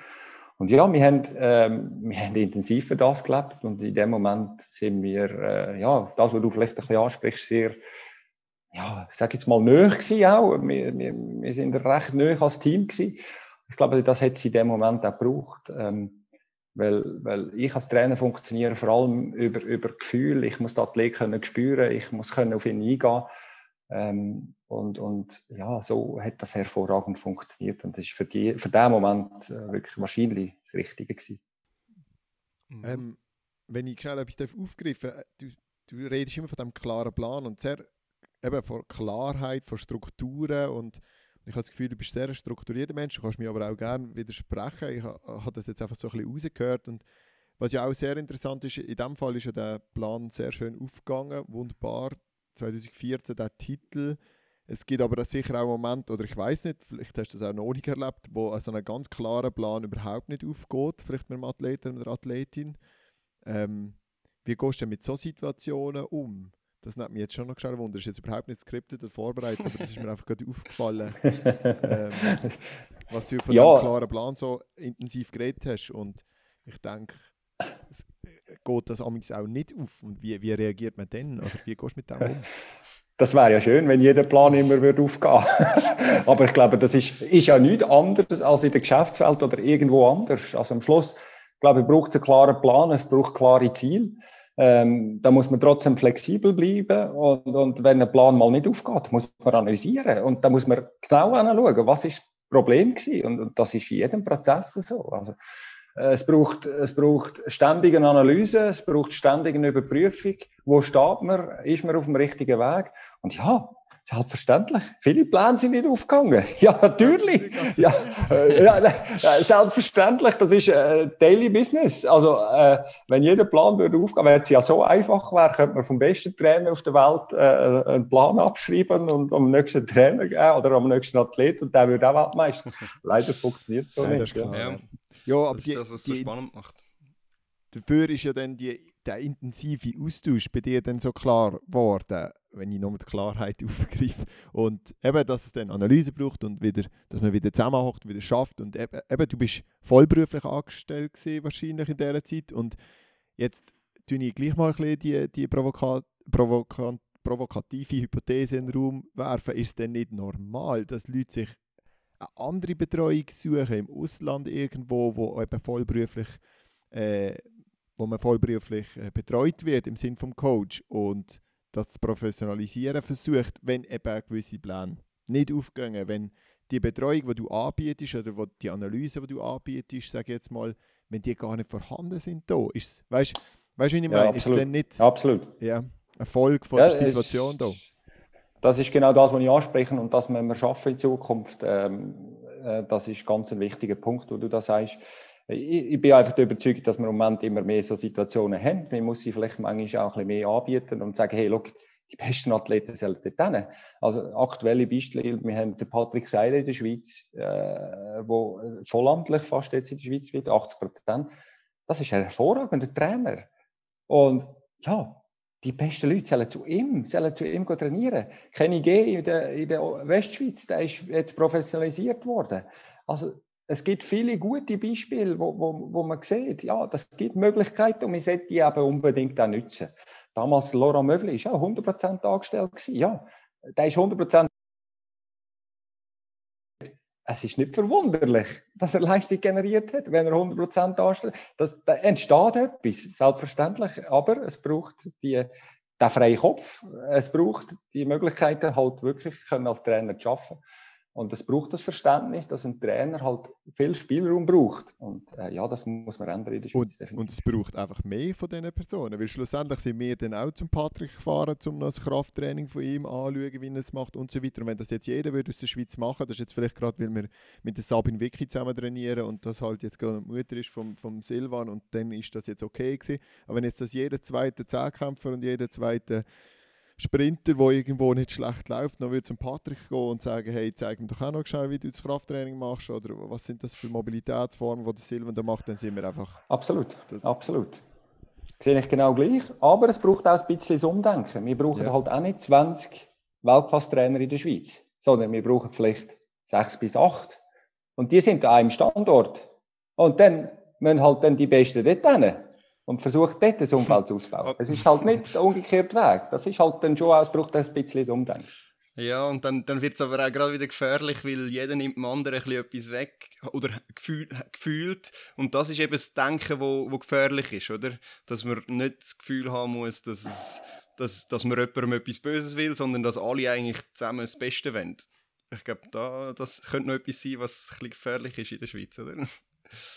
Und ja, wir haben, ähm, wir haben intensiv für das gelebt und in dem Moment sind wir, äh, ja, das, was du vielleicht ein bisschen ansprichst, sehr, ja, ich sage jetzt mal, nöch gewesen auch. Wir, wir, wir sind recht nöch als Team gewesen. Ich glaube, das hat sie in dem Moment auch gebraucht. Ähm, weil, weil ich als Trainer funktioniere vor allem über, über Gefühl. Ich muss den Athlet können spüren, ich muss können auf ihn eingehen. Ähm, und, und ja, so hat das hervorragend funktioniert. Und das ist für, die, für den Moment äh, wirklich wahrscheinlich das Richtige gewesen. Mhm. Ähm, wenn ich schnell etwas aufgreifen darf, äh, du, du redest immer von dem klaren Plan und sehr eben von Klarheit, von Strukturen und ich habe das Gefühl, du bist sehr ein strukturierter Mensch, du kannst mir aber auch gerne widersprechen. Ich habe das jetzt einfach so ein bisschen rausgehört und was ja auch sehr interessant ist, in dem Fall ist ja der Plan sehr schön aufgegangen, wunderbar 2014 der Titel. Es gibt aber sicher auch Momente, oder ich weiß nicht, vielleicht hast du das auch noch nicht erlebt, wo so ein ganz klarer Plan überhaupt nicht aufgeht, vielleicht mit einem Athleten oder Athletin. Ähm, wie gehst du denn mit solchen Situationen um? Das nimmt mich jetzt schon noch schnell wunder. Das ist jetzt überhaupt nicht skriptet oder vorbereitet, aber das ist mir einfach gerade aufgefallen, ähm, was du von ja. dem klaren Plan so intensiv geredet hast. Und ich denke, es geht das auch nicht auf. Und wie, wie reagiert man dann? Oder wie gehst du mit dem um? Das wäre ja schön, wenn jeder Plan immer würde aufgehen Aber ich glaube, das ist, ist ja nichts anderes als in der Geschäftswelt oder irgendwo anders. Also am Schluss, glaube ich, braucht es einen klaren Plan, es braucht klare Ziele. Ähm, da muss man trotzdem flexibel bleiben und, und wenn ein Plan mal nicht aufgeht, muss man analysieren und da muss man genau anschauen, was ist das Problem gewesen und, und das ist in jedem Prozess so. Also, es braucht, es braucht ständige Analyse, es braucht ständige Überprüfung. Wo steht man? Ist man auf dem richtigen Weg? Und ja, Selbstverständlich. Viele Pläne sind nicht aufgegangen. Ja, natürlich. Ja, äh, ja, selbstverständlich. Das ist äh, Daily Business. Also, äh, wenn jeder Plan würde aufgehen, wenn es ja so einfach wäre, könnte man vom besten Trainer auf der Welt äh, einen Plan abschreiben und am nächsten Trainer geben oder am nächsten Athlet und der würde auch Weltmeister. Leider funktioniert es so ja, nicht. Ja. Ja. ja, aber das ist das, was es so spannend macht. Dafür ist ja dann die, der intensive Austausch bei dir dann so klar geworden wenn ich nochmal die Klarheit aufgreife. Und eben, dass es dann Analyse braucht und wieder, dass man wieder zusammenhockt, wieder schafft. Und eben, eben du bist vollberuflich angestellt gewesen, wahrscheinlich in dieser Zeit. Und jetzt tue ich gleich mal ein bisschen die, die provoka provoka provokative Hypothese in den Raum werfen. Ist es denn nicht normal, dass Leute sich eine andere Betreuung suchen im Ausland irgendwo, wo eben vollberuflich äh, wo man vollberuflich äh, betreut wird im Sinn vom Coach und das zu professionalisieren versucht, wenn eben gewisse Pläne nicht aufgehen, wenn die Betreuung, die du anbietest oder die Analyse, die du anbietest, sage ich jetzt mal, wenn die gar nicht vorhanden sind da, ist weißt du, wie ich meine? Ja, ist dann nicht absolut. Ja, eine Folge von ja, der Situation da? Das ist genau das, was ich anspreche und das müssen wir schaffen in Zukunft. Ähm, äh, das ist ganz ein wichtiger Punkt, wo du da sagst. Ich, ich bin einfach überzeugt, dass wir im Moment immer mehr so Situationen haben. Man muss sie vielleicht manchmal auch ein bisschen mehr anbieten und sagen, hey, look, die besten Athleten sollen dort hin. Also aktuelle Beispiele, wir haben den Patrick Seiler in der Schweiz, äh, wo vollamtlich fast jetzt in der Schweiz wird, 80 Prozent. Das ist ein hervorragender Trainer. Und ja, die besten Leute sollen zu ihm, sollen zu ihm trainieren. Kenny G in der, in der Westschweiz, der ist jetzt professionalisiert worden. Also es gibt viele gute Beispiele, wo, wo, wo man sieht, ja, das gibt Möglichkeiten und man sollte die eben unbedingt auch nutzen. Damals Laurent Mövli war auch 100% angestellt. Gewesen. Ja, der ist 100% es ist nicht verwunderlich, dass er Leistung generiert hat, wenn er 100% anstellt. Das, da entsteht etwas, selbstverständlich, aber es braucht die, den freien Kopf, es braucht die Möglichkeiten, halt wirklich können als Trainer zu arbeiten. Und es braucht das Verständnis, dass ein Trainer halt viel Spielraum braucht. Und äh, ja, das muss man ändern in der Schweiz. Und, und, es braucht einfach mehr von diesen Personen. Weil schlussendlich sind wir dann auch zum Patrick gefahren, um das Krafttraining von ihm anzuschauen, wie er es macht und so weiter. Und wenn das jetzt jeder würde aus der Schweiz machen, das ist jetzt vielleicht gerade, weil wir mit der Sabine Vicky zusammen trainieren und das halt jetzt gerade die Mutter ist vom, vom Silvan und dann ist das jetzt okay gewesen. Aber wenn jetzt das jeder zweite Zehnkämpfer und jeder zweite Sprinter, der irgendwo nicht schlecht läuft, noch zum Patrick gehen und sagen, hey, zeig mir doch auch noch schnell, wie du das Krafttraining machst oder was sind das für Mobilitätsformen, die der Silvan da macht, dann sind wir einfach... Absolut, absolut. Sehe ich genau gleich, aber es braucht auch ein bisschen das Umdenken. Wir brauchen ja. halt auch nicht 20 Weltklasse-Trainer in der Schweiz, sondern wir brauchen vielleicht sechs bis acht und die sind an einem Standort. Und dann müssen halt dann die Besten dort hin und versucht dort das Umfeld auszubauen. Es ist halt nicht der umgekehrte Weg. Das ist halt dann schon es braucht ein bisschen das Umdenken. Ja, und dann, dann wird es aber auch gerade wieder gefährlich, weil jeder nimmt dem anderen ein etwas weg oder gefühl, gefühlt. Und das ist eben das Denken, wo, wo gefährlich ist, oder? Dass man nicht das Gefühl haben muss, dass, es, dass, dass man jemandem etwas Böses will, sondern dass alle eigentlich zusammen das Beste wollen. Ich glaube, da, das könnte noch etwas sein, was ein bisschen gefährlich ist in der Schweiz, oder?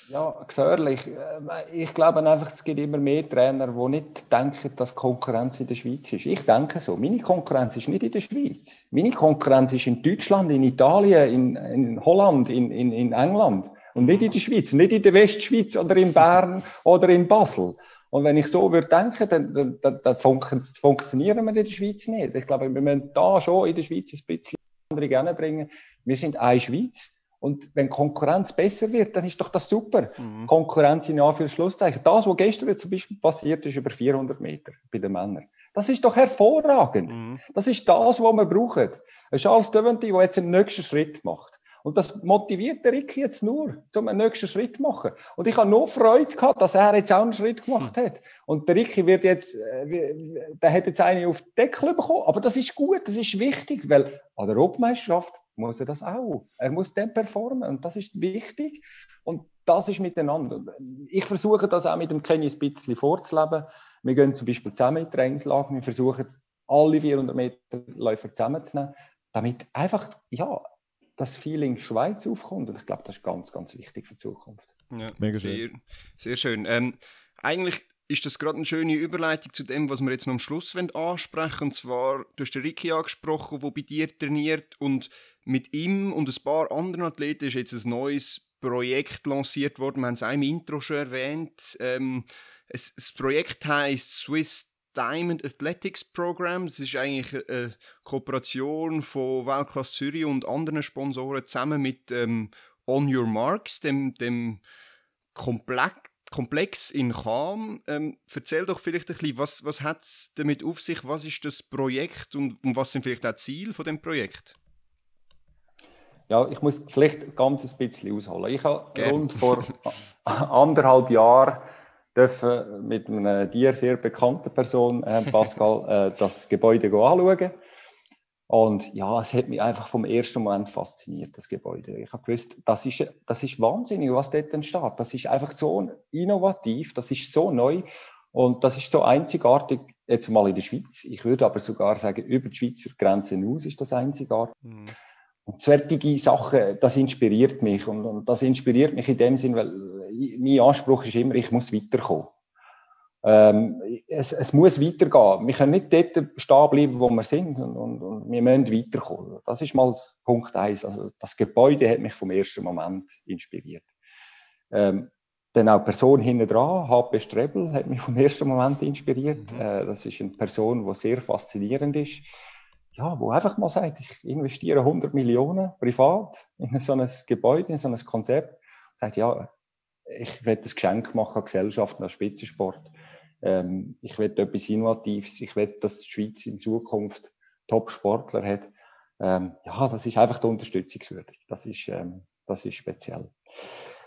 Ja, gefährlich. Äh, ich glaube einfach, es gibt immer mehr Trainer, die nicht denken, dass Konkurrenz in der Schweiz ist. Ich denke so. Meine Konkurrenz ist nicht in der Schweiz. Meine Konkurrenz ist in Deutschland, in Italien, in, in Holland, in, in, in England. Und nicht in der Schweiz, nicht in der Westschweiz oder in Bern oder in Basel. Und wenn ich so würde denken, dann, dann, dann funktionieren wir in der Schweiz nicht. Ich glaube, wir müssen da schon in der Schweiz ein bisschen andere bringen. Wir sind eine Schweiz. Und wenn Konkurrenz besser wird, dann ist doch das super. Mhm. Konkurrenz in Anführungszeichen. Das, was gestern zum Beispiel passiert ist, über 400 Meter bei den Männern. Das ist doch hervorragend. Mhm. Das ist das, was wir brauchen. Ein Charles Deventi, der jetzt einen nächsten Schritt macht. Und das motiviert der Ricky jetzt nur, um einen nächsten Schritt zu machen. Und ich habe nur Freude gehabt, dass er jetzt auch einen Schritt gemacht mhm. hat. Und der Ricky wird jetzt, äh, der hat jetzt eine auf den Deckel bekommen. Aber das ist gut, das ist wichtig, weil an der Europameisterschaft muss er das auch. Er muss dann performen und das ist wichtig und das ist miteinander. Ich versuche das auch mit dem Kenny ein bisschen vorzuleben. Wir gehen zum Beispiel zusammen in die Trainingslager, wir versuchen alle 400 Meter Läufer zusammenzunehmen, damit einfach, ja, das Feeling Schweiz aufkommt und ich glaube, das ist ganz, ganz wichtig für die Zukunft. Ja, Mega sehr, schön. Sehr schön. Ähm, eigentlich ist das gerade eine schöne Überleitung zu dem, was wir jetzt noch am Schluss ansprechen Und zwar, du hast den Ricky angesprochen, der bei dir trainiert und mit ihm und ein paar anderen Athleten ist jetzt ein neues Projekt lanciert worden. Wir haben es auch im Intro schon erwähnt. Ähm, es, das Projekt heißt Swiss Diamond Athletics Program. Das ist eigentlich eine Kooperation von Weltklasse Zürich und anderen Sponsoren zusammen mit ähm, On Your Marks, dem, dem Komplex in Cham. Ähm, erzähl doch vielleicht ein bisschen, was, was hat es damit auf sich, was ist das Projekt und, und was sind vielleicht auch Ziele von dem Projekt? Ja, ich muss vielleicht ganz ein bisschen ausholen. Ich habe Gerne. rund vor anderthalb Jahren dürfen mit einer dir sehr bekannten Person, Herrn Pascal, äh, das Gebäude anschauen. Und ja, es hat mich einfach vom ersten Moment fasziniert, das Gebäude. Ich habe gewusst, das ist, das ist wahnsinnig, was dort entsteht. Das ist einfach so innovativ, das ist so neu und das ist so einzigartig, jetzt mal in der Schweiz. Ich würde aber sogar sagen, über die Schweizer Grenzen hinaus ist das einzigartig. Mhm. Und solche Sachen, das inspiriert mich. Und, und, das inspiriert mich in dem Sinn, weil mein Anspruch ist immer, ich muss weiterkommen. Ähm, es, es, muss weitergehen. Wir können nicht dort stehen bleiben, wo wir sind. Und, und, und wir müssen weiterkommen. Das ist mal Punkt eins. Also das Gebäude hat mich vom ersten Moment inspiriert. Ähm, dann auch die Person hinten dran, HP Strebel, hat mich vom ersten Moment inspiriert. Mhm. Äh, das ist eine Person, die sehr faszinierend ist. Ja, wo einfach mal sagt, ich investiere 100 Millionen privat in so ein Gebäude, in so ein Konzept. Sagt, ja, ich will ein Geschenk machen an Gesellschaft, an Spitzensport. Ähm, ich will etwas Innovatives. Ich will, dass die Schweiz in Zukunft Top-Sportler hat. Ähm, ja, das ist einfach unterstützungswürdig. Das ist, ähm, das ist speziell.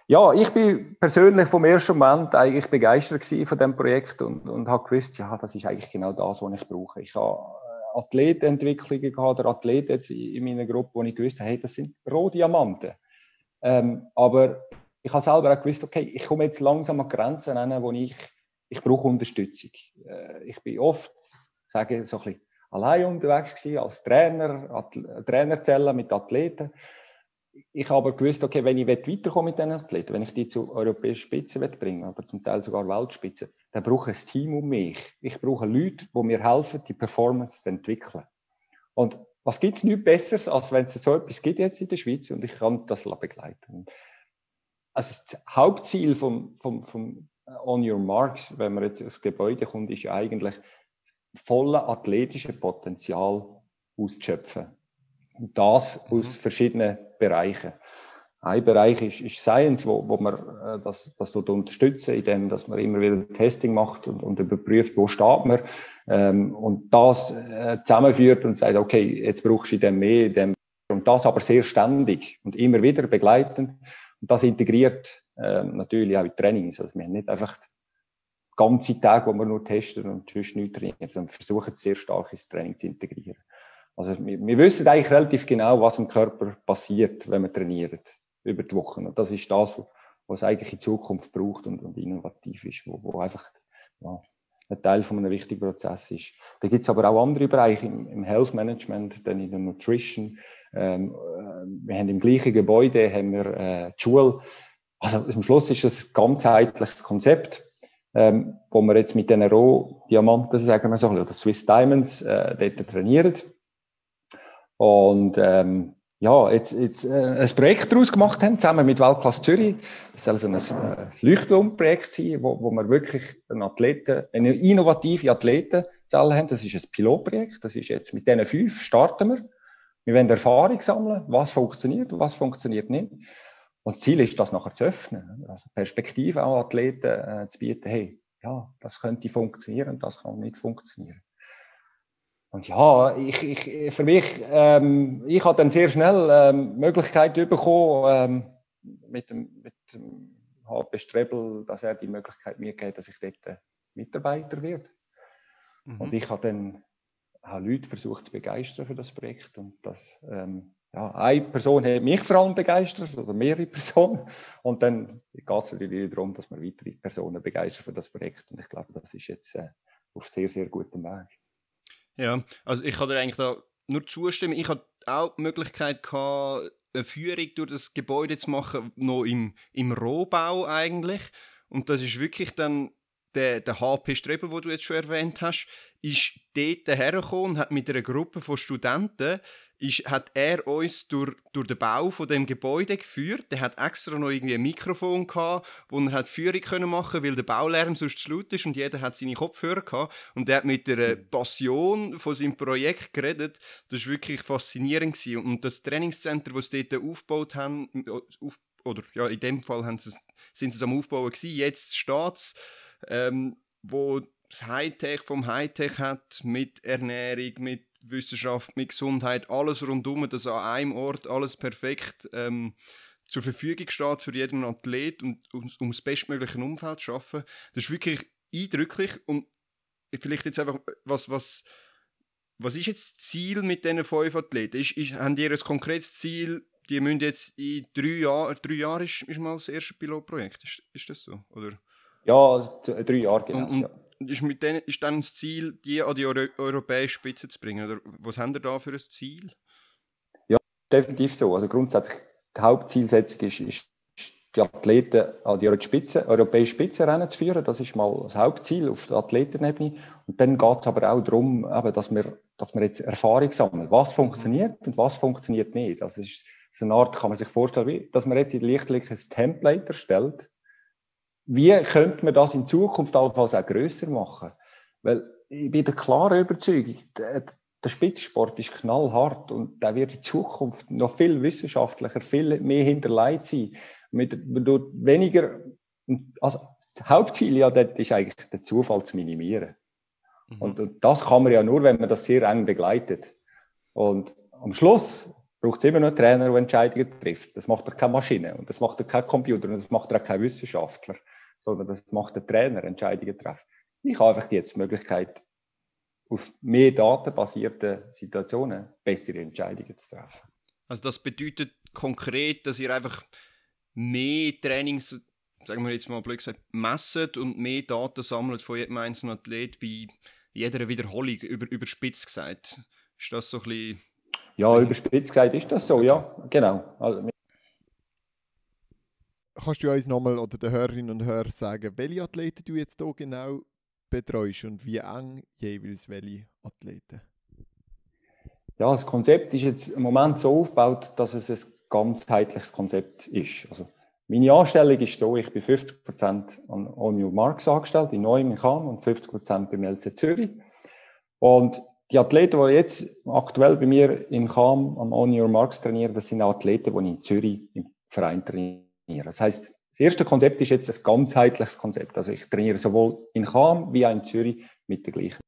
Ja, ich bin persönlich vom ersten Moment eigentlich begeistert von dem Projekt und, und habe gewusst, ja, das ist eigentlich genau das, was ich brauche. Ich habe äh, Athletenentwicklungen gehabt, der Athlet jetzt in meiner Gruppe, wo ich gewusst habe, hey, das sind Rohdiamanten. Ähm, aber ich habe selber auch gewusst, okay, ich komme jetzt langsam an Grenzen an, wo ich, ich brauche Unterstützung. Äh, ich bin oft, sage so ein bisschen, allein unterwegs gewesen, als Trainer, Trainerzellen mit Athleten ich habe gewusst, okay, wenn ich weiterkommen mit diesen Athleten, wenn ich die zu europäischen Spitzen bringen oder zum Teil sogar Weltspitzen, dann brauche ich ein Team um mich. Ich brauche Leute, die mir helfen, die Performance zu entwickeln. Und was gibt es nichts Besseres, als wenn es so etwas gibt jetzt in der Schweiz und ich kann das begleiten. Also das Hauptziel vom, vom, vom On Your Marks, wenn man jetzt ins Gebäude kommt, ist ja eigentlich das volle athletische Potenzial auszuschöpfen. Und das mhm. aus verschiedenen Bereichen. Ein Bereich ist, ist Science, wo, wo man äh, das, das tut unterstützen, indem dass man immer wieder Testing macht und, und überprüft, wo steht man ähm, und das äh, zusammenführt und sagt, okay, jetzt brauchst du dem mehr, dem und das aber sehr ständig und immer wieder begleitend und das integriert äh, natürlich auch in Trainings. Also wir haben nicht einfach ganze Tage, wo wir nur testen und sonst nichts trainieren, sondern versuchen sehr stark ins Training zu integrieren. Also wir, wir, wissen eigentlich relativ genau, was im Körper passiert, wenn wir trainieren über die Wochen. Und das ist das, was es eigentlich in Zukunft braucht und, und innovativ ist, wo, wo einfach ja, ein Teil von einem wichtigen Prozess ist. Da gibt es aber auch andere Bereiche im, im Health Management, dann in der Nutrition. Ähm, äh, wir haben im gleichen Gebäude haben wir äh, die Schule. Also am Schluss ist das ein ganzheitliches Konzept, ähm, wo wir jetzt mit den Rohdiamanten, sagen wir so, oder Swiss Diamonds, äh, dort trainieren. Und ähm, ja, jetzt, jetzt äh, ein Projekt daraus gemacht haben, zusammen mit Weltklasse Zürich. Das soll also ein, ein Leuchtturmprojekt sein, wo, wo wir wirklich einen Athleten, eine innovative Athletenzelle haben. Das ist ein Pilotprojekt. Das ist jetzt mit diesen fünf starten wir. Wir wollen Erfahrung sammeln, was funktioniert und was funktioniert nicht. Und das Ziel ist, das nachher zu öffnen. Also Perspektive auch Athleten äh, zu bieten, hey, ja, das könnte funktionieren, das kann nicht funktionieren. Und ja, ich, ich, für mich, ähm, ich habe dann sehr schnell ähm, Möglichkeit bekommen, ähm, mit dem, mit dem HP Strebel, dass er die Möglichkeit mir gibt, dass ich dort Mitarbeiter werde. Mhm. Und ich habe dann habe Leute versucht zu begeistern für das Projekt. Und das, ähm, ja, eine Person hat mich vor allem begeistert, oder mehrere Personen. Und dann geht es natürlich darum, dass man weitere Personen begeistern für das Projekt. Und ich glaube, das ist jetzt äh, auf sehr, sehr gutem Weg. Ja, also ich kann dir eigentlich da nur zustimmen. Ich hatte auch die Möglichkeit gehabt, eine Führung durch das Gebäude zu machen, noch im, im Rohbau eigentlich. Und das ist wirklich dann der, der HP Strebel, den du jetzt schon erwähnt hast, ist dort hergekommen und hat mit einer Gruppe von Studenten ist, hat er uns durch, durch den Bau von dem Gebäude geführt. Der hat extra noch irgendwie ein Mikrofon gehabt, wo er hat Führung können machen, weil der Baulärm sonst zu laut ist und jeder hat seine Kopfhörer gehabt. Und er hat mit der Passion von seinem Projekt geredet. Das war wirklich faszinierend gewesen. Und das Trainingscenter, das sie dort aufgebaut haben, auf, oder ja, in dem Fall haben sie, sind sie es am Aufbauen gewesen. Jetzt steht es, ähm, wo das Hightech vom Hightech hat, mit Ernährung, mit Wissenschaft, mit Gesundheit, alles rundum, dass an einem Ort alles perfekt ähm, zur Verfügung steht für jeden Athlet und um, um das bestmögliche Umfeld zu schaffen. Das ist wirklich eindrücklich und vielleicht jetzt einfach, was, was, was ist jetzt das Ziel mit diesen fünf Athleten? Ist, ist, haben die ein konkretes Ziel, die müssen jetzt in drei Jahren, drei Jahre ist, ist mal das erste Pilotprojekt, ist, ist das so? Oder? Ja, drei Jahre, genau. Und, und, ja ist, mit denen, ist dann das Ziel, die an die Euro europäische Spitze zu bringen? Oder was haben ihr da für ein Ziel? Ja, definitiv so. Also grundsätzlich die Hauptzielsetzung ist, ist die Athleten an die Spitze, europäische Spitzenrennen zu führen. Das ist mal das Hauptziel auf der Athletenebene. Und dann geht es aber auch darum, eben, dass, wir, dass wir jetzt Erfahrung sammeln. Was funktioniert und was funktioniert nicht. Das ist so eine Art, kann man sich vorstellen, wie, dass man jetzt in Lichtblick ein Template erstellt, wie könnte man das in Zukunft allenfalls auch grösser machen? Weil ich bin der klaren Überzeugung, der, der Spitzsport ist knallhart und der wird in Zukunft noch viel wissenschaftlicher, viel mehr hinterlegt sein. Mit, durch weniger, also das Hauptziel ja dort ist eigentlich, den Zufall zu minimieren. Mhm. Und, und, das kann man ja nur, wenn man das sehr eng begleitet. Und am Schluss braucht es immer noch einen Trainer, der Entscheidungen trifft. Das macht er keine Maschine und das macht er kein Computer und das macht er auch kein Wissenschaftler, sondern das macht der Trainer, Entscheidungen treffen. Ich habe einfach jetzt die Möglichkeit, auf mehr datenbasierten Situationen bessere Entscheidungen zu treffen. Also das bedeutet konkret, dass ihr einfach mehr Trainings, sagen wir jetzt mal blöd gesagt, messet und mehr Daten sammelt von jedem einzelnen Athlet bei jeder Wiederholung, über, überspitzt gesagt. Ist das so ein bisschen... Ja, überspitzt gesagt ist das so, ja, genau. Also, Kannst du uns nochmal oder den Hörerinnen und Hörern sagen, welche Athleten du jetzt hier genau betreust und wie eng jeweils welche Athleten? Ja, das Konzept ist jetzt im Moment so aufgebaut, dass es ein ganzheitliches Konzept ist. Also meine Anstellung ist so, ich bin 50% an On Your Marks angestellt, in Neuem in Cham und 50% beim LC Zürich. Und die Athleten, die jetzt aktuell bei mir in Cham am On Your Marks trainieren, das sind Athleten, die in Zürich im Verein trainieren. Das heißt, das erste Konzept ist jetzt ein ganzheitliches Konzept. Also ich trainiere sowohl in Cham wie auch in Zürich mit der gleichen.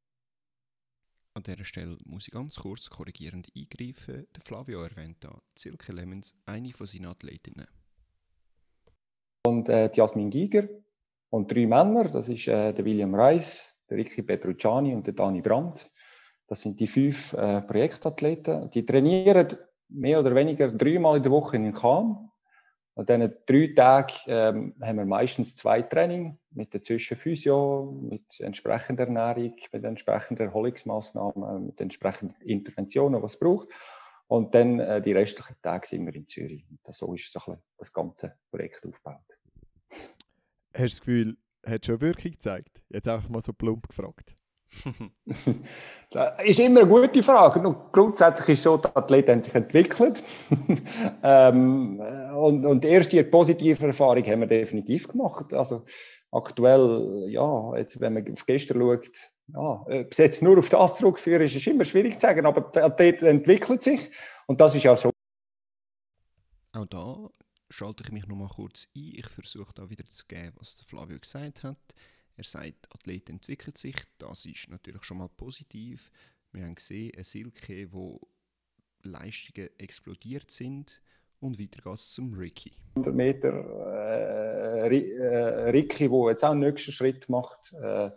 An dieser Stelle muss ich ganz kurz korrigierend eingreifen. Der Flavio erwähnt da Silke Lemons, eine von seinen Athletinnen. Und äh, die Jasmin Giger und drei Männer, das ist äh, der William Reis, der Ricky Petrucciani und der Dani Brandt. Das sind die fünf äh, Projektathleten. Die trainieren mehr oder weniger dreimal in der Woche in Cham an diesen drei Tagen ähm, haben wir meistens zwei Training mit der Zwischenphysio, mit entsprechender Ernährung, mit entsprechenden Erholungsmaßnahmen, mit entsprechenden Interventionen, was es braucht. Und dann äh, die restlichen Tage sind wir in Zürich. Und so ist so das ganze Projekt aufgebaut. Hast du das Gefühl, hat schon Wirkung gezeigt? Jetzt einfach mal so plump gefragt. Das ist immer eine gute Frage. Nur grundsätzlich ist es so, die Athleten haben sich entwickelt. ähm, und, und die erste positive Erfahrung haben wir definitiv gemacht. Also aktuell, ja, jetzt, wenn man auf gestern schaut, ja, ob es jetzt nur auf das zurückführen ist, ist immer schwierig zu sagen, aber die Athleten entwickeln sich und das ist ja so. Auch da schalte ich mich noch mal kurz ein. Ich versuche da wieder zu geben, was Flavio gesagt hat. Er sagt, Athlet entwickelt sich, das ist natürlich schon mal positiv. Wir haben gesehen, eine Silke, wo Leistungen explodiert sind. Und weiter geht es zum Ricky. 100 Meter äh, äh, Ricky, der jetzt auch einen nächsten Schritt macht. Äh,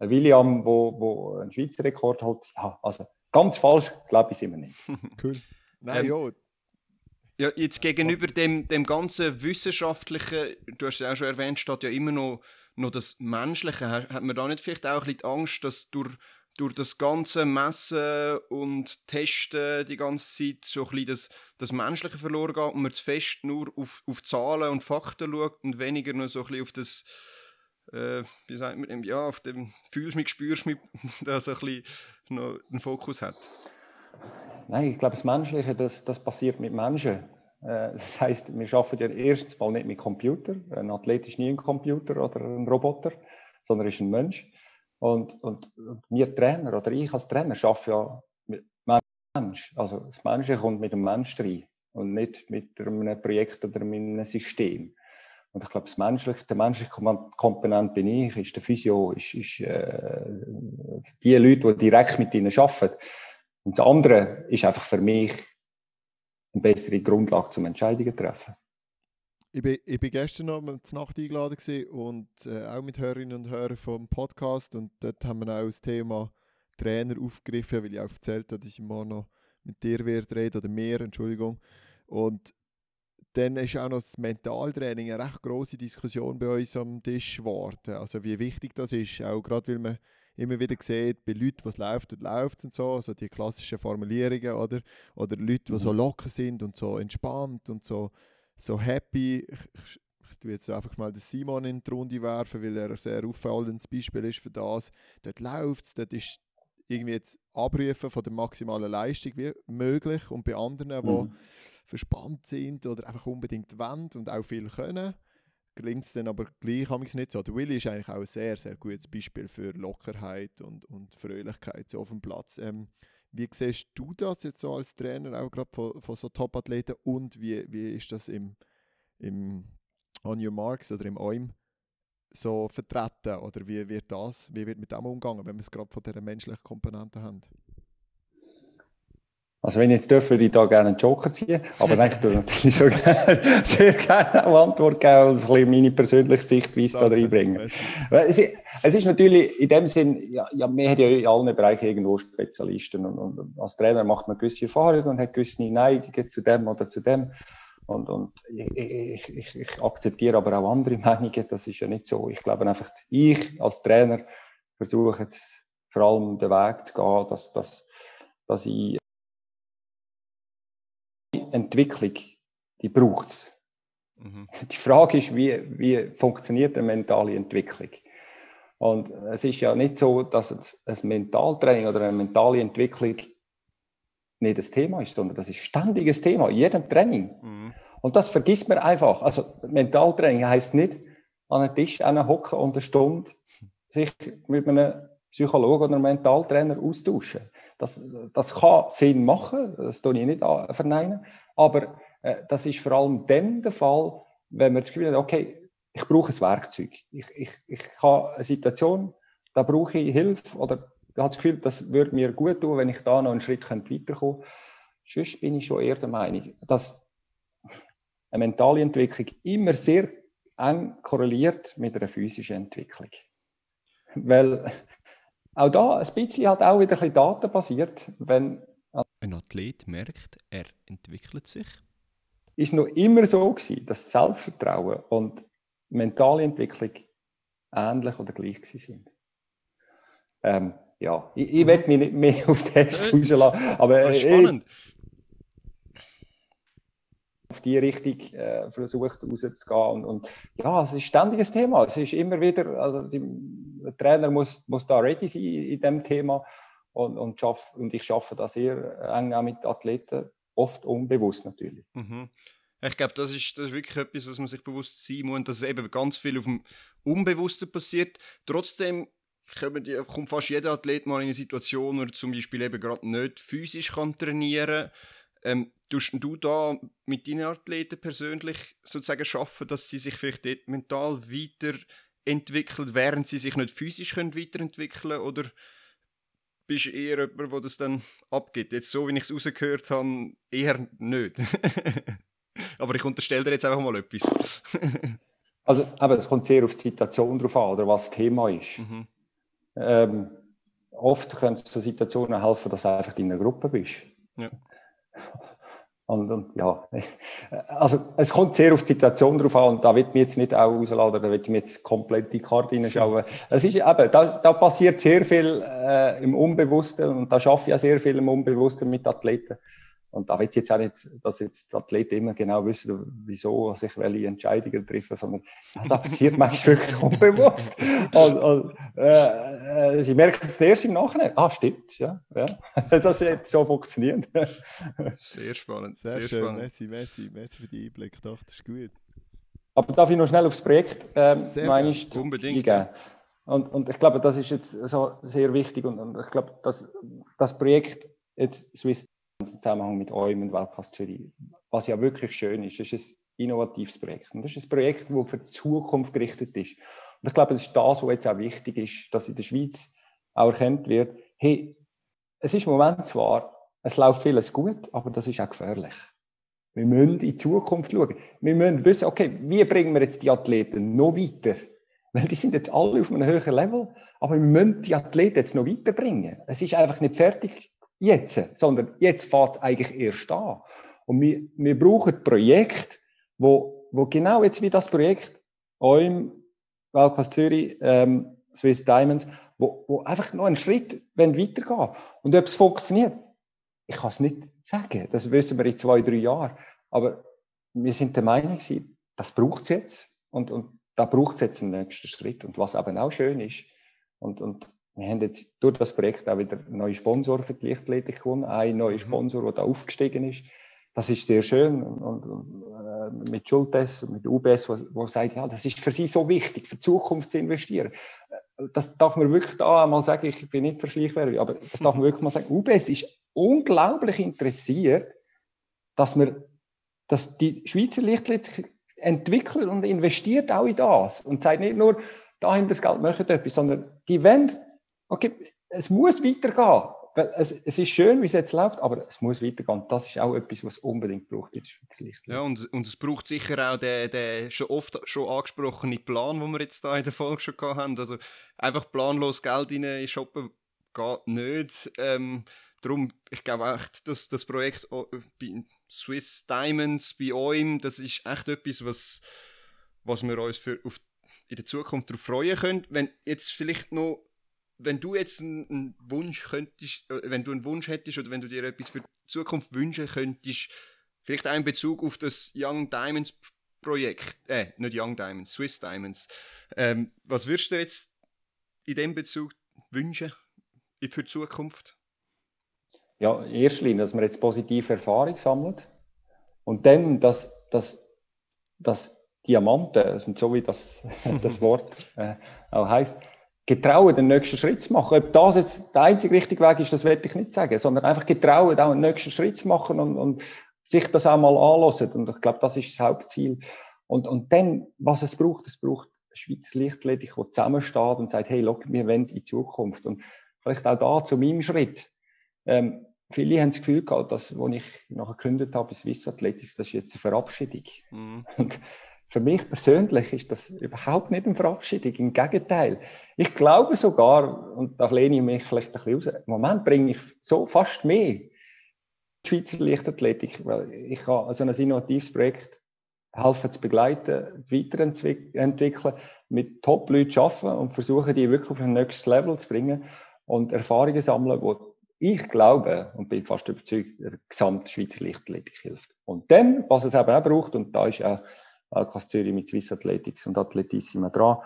William, wo, wo einen Schweizer Rekord hat. Ja, also ganz falsch, glaube ich, sind wir nicht. cool. Nein, ähm, ja. Ja, jetzt gegenüber dem, dem ganzen wissenschaftlichen, du hast es auch schon erwähnt, steht ja immer noch noch das Menschliche, hat man da nicht vielleicht auch ein bisschen Angst, dass durch, durch das ganze Messen und Testen die ganze Zeit so ein bisschen das, das Menschliche verloren geht und man zu fest nur auf, auf Zahlen und Fakten schaut und weniger nur so ein bisschen auf das, äh, wie sagt man, ja, auf dem fühlst mich, spürst mich, da so ein bisschen noch einen Fokus hat? Nein, ich glaube, das Menschliche, das, das passiert mit Menschen. Äh, das heißt, wir arbeiten ja erstens mal nicht mit Computer. Ein Athlet ist nie ein Computer oder ein Roboter, sondern ist ein Mensch. Und, und, und wir Trainer oder ich als Trainer arbeite ja mit Mensch. Also das Mensch kommt mit dem Mensch rein und nicht mit einem Projekt oder einem System. Und ich glaube, das menschliche, der menschliche Komponent bin ich, ist der Physio, ist, ist äh, die Leute, die direkt mit ihnen arbeiten. Und das andere ist einfach für mich eine bessere Grundlage zum Entscheidungen treffen. Ich bin, ich bin gestern noch zur Nacht eingeladen und äh, auch mit Hörerinnen und Hörern vom Podcast und dort haben wir auch das Thema Trainer aufgegriffen, weil ich auch erzählt habe, dass ich morgen noch mit dir werde reden oder mehr, Entschuldigung. Und dann ist auch noch das Mentaltraining eine recht große Diskussion bei uns am Tisch geworden. Also wie wichtig das ist, auch gerade weil man immer wieder sieht, bei Leuten, was läuft und läuft und so, also die klassischen Formulierungen, oder? Oder Leute, die so mhm. locker sind und so entspannt und so, so happy. Ich, ich, tue jetzt einfach mal den Simon in die Runde werfen, weil er ein sehr auffallendes Beispiel ist für das. Dort läuft es, dort ist irgendwie jetzt Abrufen von der maximalen Leistung wie möglich und bei anderen, die mhm. verspannt sind oder einfach unbedingt wollen und auch viel können, gelingt es dann aber gleich nicht so. Der Willi ist eigentlich auch ein sehr, sehr gutes Beispiel für Lockerheit und, und Fröhlichkeit so auf dem Platz. Ähm, wie siehst du das jetzt so als Trainer, auch gerade von, von so Top-Athleten und wie, wie ist das im, im On Your Marks oder im OIM so vertreten oder wie wird das, wie wird mit dem umgegangen, wenn wir es gerade von dieser menschlichen Komponente haben? Also wenn ich jetzt dürfte, würde ich da gerne einen Joker ziehen, aber nein, ich würde natürlich so gerne, sehr gerne eine Antwort geben und ein bisschen meine persönliche Sichtweise da reinbringen. Es ist, es ist natürlich in dem Sinn, ja, ja, wir haben ja in allen Bereichen irgendwo Spezialisten und, und als Trainer macht man gewisse Erfahrungen und hat gewisse Neigungen zu dem oder zu dem. Und, und ich, ich, ich, akzeptiere aber auch andere Meinungen, das ist ja nicht so. Ich glaube einfach, ich als Trainer versuche jetzt vor allem den Weg zu gehen, dass, dass, dass ich Entwicklung, die braucht es. Mhm. Die Frage ist, wie, wie funktioniert eine mentale Entwicklung? Und es ist ja nicht so, dass ein Mentaltraining oder eine mentale Entwicklung nicht das Thema ist, sondern das ist ständiges Thema in jedem Training. Mhm. Und das vergisst man einfach. Also Mentaltraining heißt nicht an einen Tisch hocken und eine Stunde sich mit einem Psychologen oder einem Mentaltrainer austauschen. Das, das kann Sinn machen, das tue ich nicht verneinen. Aber äh, das ist vor allem dann der Fall, wenn man das Gefühl hat, okay, ich brauche ein Werkzeug. Ich, ich, ich habe eine Situation, da brauche ich Hilfe oder ich habe das Gefühl, das würde mir gut tun, wenn ich da noch einen Schritt weiterkommen könnte. Sonst bin ich schon eher der Meinung, dass eine mentale Entwicklung immer sehr eng korreliert mit einer physischen Entwicklung. Weil auch da ein bisschen halt auch wieder ein bisschen datenbasiert, wenn ein Athlet merkt, er entwickelt sich? Ist noch immer so gewesen, dass Selbstvertrauen und mentale Entwicklung ähnlich oder gleich sind. Ähm, ja, ich, ich werde mich nicht mehr auf Test äh, rauslassen, aber das ist spannend. auf die Richtung äh, versucht rauszugehen und, und ja, es ist ein ständiges Thema. Es ist immer wieder, also die, der Trainer muss, muss da ready sein in dem Thema und, und, schaff, und ich schaffe das sehr eng auch mit Athleten, oft unbewusst natürlich. Mhm. Ich glaube, das ist, das ist wirklich etwas, was man sich bewusst sein muss, dass eben ganz viel auf dem Unbewussten passiert. Trotzdem die, kommt fast jeder Athlet mal in eine Situation, wo er zum Beispiel eben gerade nicht physisch kann trainieren kann. Ähm, tust du da mit deinen Athleten persönlich sozusagen schaffen, dass sie sich vielleicht dort mental weiterentwickeln, während sie sich nicht physisch können weiterentwickeln können? Bist eher jemand, der das dann abgibt. Jetzt so, wie ich es rausgehört habe, eher nicht. aber ich unterstelle dir jetzt einfach mal etwas. also, aber es kommt sehr auf die Situation drauf an, oder was das Thema ist. Mhm. Ähm, oft können es zu Situationen helfen, dass du einfach in einer Gruppe bist. Ja. Und, und, ja, also es kommt sehr auf die Situation drauf an und da wird mir jetzt nicht auch rausladen, da wird mir jetzt komplett die Karte hineinschauen. Es ist eben, da, da passiert sehr viel äh, im Unbewussten und da schaffe ich ja sehr viel im Unbewussten mit Athleten. Und da wird jetzt auch nicht, dass jetzt die Athleten immer genau wissen, wieso sich welche Entscheidungen treffen, sondern ja, da passiert manchmal wirklich unbewusst. Und, und äh, äh, sie merken es erst im Nachhinein. Ah, stimmt, ja. ja. Das hat so funktioniert. Sehr spannend. Sehr, sehr schön. Spannend. Messi, Messi, Messi für die Einblick. Doch, das ist gut. Aber darf ich noch schnell aufs Projekt ähm, meine ich, Unbedingt. eingehen? Und, und ich glaube, das ist jetzt so sehr wichtig und, und ich glaube, dass das Projekt jetzt Swiss Zusammenhang mit euch und Weltklasse Zürich, was ja wirklich schön ist. Das ist ein innovatives Projekt. Und das ist ein Projekt, das für die Zukunft gerichtet ist. Und ich glaube, das ist das, was jetzt auch wichtig ist, dass in der Schweiz auch erkannt wird, hey, es ist im Moment zwar, es läuft vieles gut, aber das ist auch gefährlich. Wir müssen in die Zukunft schauen. Wir müssen wissen, okay, wie bringen wir jetzt die Athleten noch weiter? Weil die sind jetzt alle auf einem höheren Level, aber wir müssen die Athleten jetzt noch weiterbringen. Es ist einfach nicht fertig jetzt, sondern jetzt fährt es eigentlich erst an. Und wir, wir brauchen Projekte, wo, wo genau jetzt wie das Projekt OIM, Weltklasse Zürich, ähm, Swiss Diamonds, wo, wo einfach noch einen Schritt weitergehen Und ob es funktioniert, ich kann es nicht sagen. Das wissen wir in zwei, drei Jahren. Aber wir sind der Meinung, das braucht es jetzt. Und, und da braucht es jetzt einen nächsten Schritt. Und was eben auch schön ist, und, und wir haben jetzt durch das Projekt auch wieder neue Sponsoren für die Leichtathletik gewonnen. Ein neuer mhm. Sponsor, der da aufgestiegen ist. Das ist sehr schön. Und, und, äh, mit Schultes, mit UBS, wo, wo sagt, ja, das ist für sie so wichtig, für die Zukunft zu investieren. Äh, das darf man wirklich da mal sagen, ich bin nicht für Schleichwerbung, aber das darf man wirklich mal sagen. UBS ist unglaublich interessiert, dass wir, dass die Schweizer Lichtlicht entwickelt und investiert auch in das und sagt nicht nur, dahin das Geld möchte etwas, sondern die wollen, okay, es muss weitergehen es, es, ist schön, wie es jetzt läuft, aber es muss weitergehen. Das ist auch etwas, was unbedingt braucht in der Schweiz. Ja, und, und es braucht sicher auch den, den schon oft schon angesprochenen Plan, den wir jetzt da in der Folge schon haben. Also einfach planlos Geld in shoppen geht nicht. Ähm, darum, ich glaube echt, dass das Projekt bei Swiss Diamonds, bei OIM, das ist echt etwas, was, was wir uns für auf, in der Zukunft darauf freuen können. Wenn jetzt vielleicht noch wenn du jetzt einen, Wunsch könntest, äh, wenn du einen Wunsch hättest oder wenn du dir etwas für die Zukunft wünschen könntest, vielleicht auch in Bezug auf das Young Diamonds Projekt, äh, nicht Young Diamonds, Swiss Diamonds. Ähm, was würdest du dir jetzt in dem Bezug wünschen für die Zukunft? Ja, Linie, dass man jetzt positive Erfahrung sammelt und dann, dass, dass, dass Diamanten, so wie das, das Wort äh, auch heißt, getrauen, den nächsten Schritt zu machen. Ob das jetzt der einzige richtige Weg ist, das werde ich nicht sagen, sondern einfach getrauen, auch einen nächsten Schritt zu machen und, und sich das auch mal anlassen. Und ich glaube, das ist das Hauptziel. Und, und dann, was es braucht, es braucht Schweiz Lichtledig, die zusammensteht und sagt, hey, look, wir wollen in Zukunft. Und vielleicht auch da zu meinem Schritt. Ähm, viele haben das Gefühl gehabt, dass, als ich nachher gekündigt habe, Swiss Athletics, das ist jetzt eine Verabschiedung. Mhm. Und für mich persönlich ist das überhaupt nicht eine Verabschiedung. Im Gegenteil. Ich glaube sogar, und da lehne ich mich vielleicht ein bisschen raus, im Moment bringe ich so fast mehr die Schweizer Leichtathletik, weil ich kann so ein innovatives Projekt helfen zu begleiten, weiterentwickeln, mit Top-Leuten arbeiten und versuchen, die wirklich auf ein nächstes Level zu bringen und Erfahrungen sammeln, wo ich glaube und bin fast überzeugt, der gesamte Schweizer Leichtathletik hilft. Und dann, was es eben auch braucht, und da ist ja Alkas Zürich mit Swiss Athletics und Athletissima dran.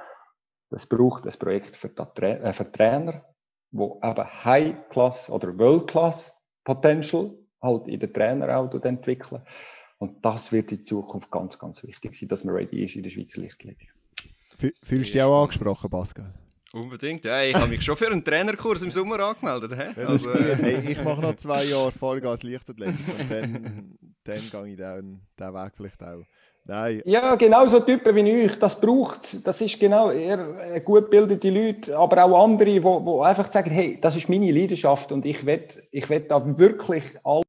Das braucht ein Projekt für, äh, für Trainer, wo eben High-Class oder World-Class Potential halt in den Trainer auch entwickeln. Und das wird in Zukunft ganz, ganz wichtig sein, dass man ready ist in der Schweizer Lichtlinie. Fühlst du dich auch angesprochen, Pascal? Unbedingt, ja. Ich habe mich schon für einen Trainerkurs im Sommer angemeldet. He? Also, äh, hey, ich mache noch zwei Jahre Vollgas Lichtathletik und dann, dann gehe ich diesen Weg vielleicht auch. Nein. Ja, genau so Typen wie ich, das braucht Das ist genau eher äh, gut gebildete Leute, aber auch andere, die, die einfach sagen, hey, das ist meine Leidenschaft und ich will, ich will da wirklich alle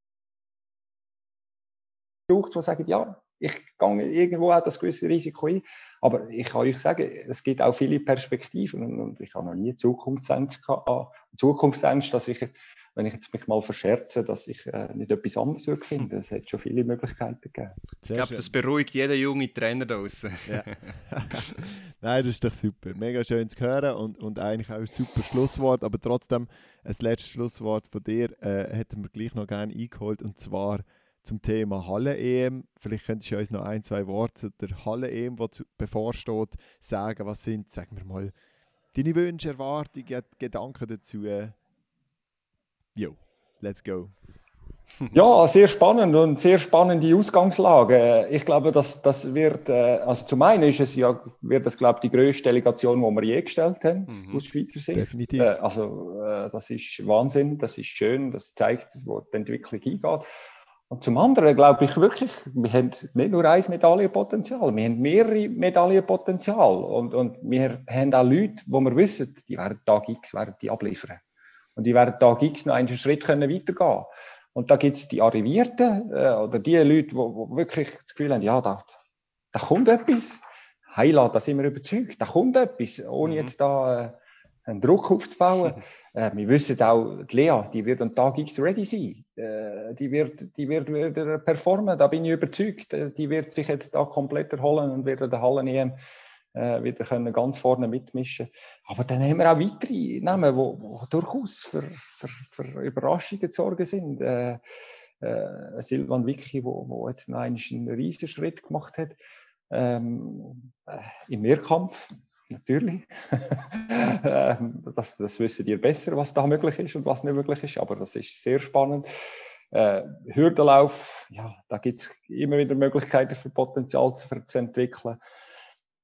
braucht, die sagen, ja, ich gehe irgendwo auch das gewisse Risiko ein. Aber ich kann euch sagen, es gibt auch viele Perspektiven und ich habe noch nie Zukunftsängste gehabt, Zukunftsängste, dass ich wenn ich jetzt mich mal verscherze, dass ich äh, nicht etwas anderes würde finden. Es hat schon viele Möglichkeiten gegeben. ich glaube, das beruhigt jeden jungen Trainer da draußen. Ja. Nein, das ist doch super. Mega schön zu hören und, und eigentlich auch ein super Schlusswort. Aber trotzdem, ein letztes Schlusswort von dir äh, hätten wir gleich noch gerne eingeholt und zwar zum Thema Halle-EM. Vielleicht könntest du uns noch ein, zwei Worte der Halle-EM, die bevorsteht, sagen. Was sind, sagen wir mal, deine Wünsche, Erwartungen, Gedanken dazu? Jo, let's go. Ja, sehr spannend und sehr spannende Ausgangslage. Ich glaube, dass das wird, äh, also zum einen ist es ja, wird das, glaube ich, die größte Delegation, die wir je gestellt haben, mhm. aus Schweizer Sicht. Definitiv. Äh, also, äh, das ist Wahnsinn, das ist schön, das zeigt, wo die Entwicklung hingeht. Und zum anderen glaube ich wirklich, wir haben nicht nur ein Medaillenpotenzial, wir haben mehrere Medaillenpotenzial. Und, und wir haben auch Leute, wo wir wissen, die werden Tag X werden die abliefern. Und die werden Tag X noch einen Schritt können weitergehen Und da gibt es die Arrivierten äh, oder die Leute, die, wirklich das Gefühl haben, ja, da, da kommt etwas. Heila, da sind wir überzeugt, da kommt etwas, ohne mhm. jetzt da äh, einen Druck aufzubauen. äh, wir wissen auch, die Lea, die wird am Tag X ready sein. Äh, die, wird, die wird wieder performen, da bin ich überzeugt. Äh, die wird sich jetzt da komplett erholen und wird den Hallen EM äh, wieder können ganz vorne mitmischen Aber dann haben wir auch weitere Namen, die durchaus für, für, für Überraschungen zu sorgen sind. Äh, äh, Silvan Vicky, wo, wo jetzt noch einen riesen Schritt gemacht hat ähm, äh, im Mehrkampf, natürlich. Ähm, das, das wissen ihr besser, was da möglich ist und was nicht möglich ist, aber das ist sehr spannend. Äh, Hürdenlauf, ja, da gibt es immer wieder Möglichkeiten für Potenzial zu, entwickeln.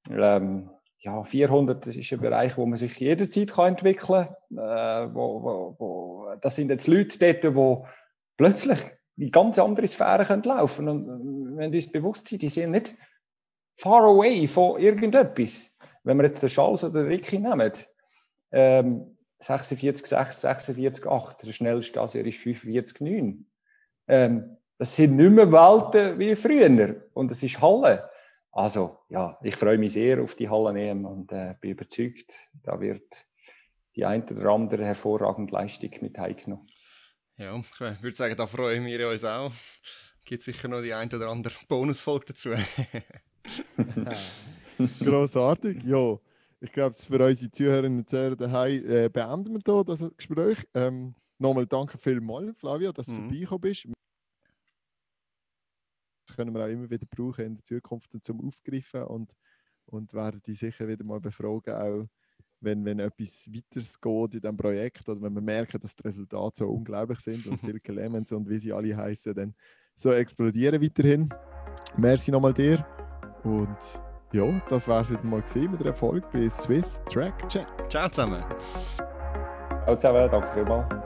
Ähm, ja, 400 das ist ein Bereich, wo man sich jederzeit kann entwickeln kann. Äh, wo, wo, wo, das sind jetzt Leute dort, die plötzlich in ganz andere Sphären können laufen können. Und wenn uns bewusst sind, die sind nicht far away von irgendetwas. Wenn wir jetzt den Charles oder den Ricky nehmen, ähm, 46, 6, 46, 8, der schnellste also er ist 45, 9. Ähm, das sind nicht mehr Welten wie früher. Und es ist Halle. Also, ja, ich freue mich sehr auf die Halle EM und äh, bin überzeugt, da wird die ein oder andere hervorragende Leistung mit heimgenommen. Ja, ich würde sagen, da freuen wir uns auch. Gibt sicher noch die ein oder andere Bonusfolge dazu. Grossartig, ja. Ich glaube, für unsere Zuhörerinnen und Zuhörer daheim äh, beenden wir hier das Gespräch. Ähm, Nochmal danke vielmals, Flavia, dass du mhm. vorbeigekommen bist. Das können wir auch immer wieder brauchen in der Zukunft zum Aufgreifen und, und werden die sicher wieder mal befragen, auch wenn, wenn etwas weiteres geht in diesem Projekt oder wenn wir merken, dass die Resultate so unglaublich sind und Silke Lemons und wie sie alle heißen, dann so explodieren weiterhin. Merci nochmal dir und ja, das war es wieder mal mit der Erfolg bei Swiss Track Check. Ciao zusammen. Ciao zusammen, danke vielmals.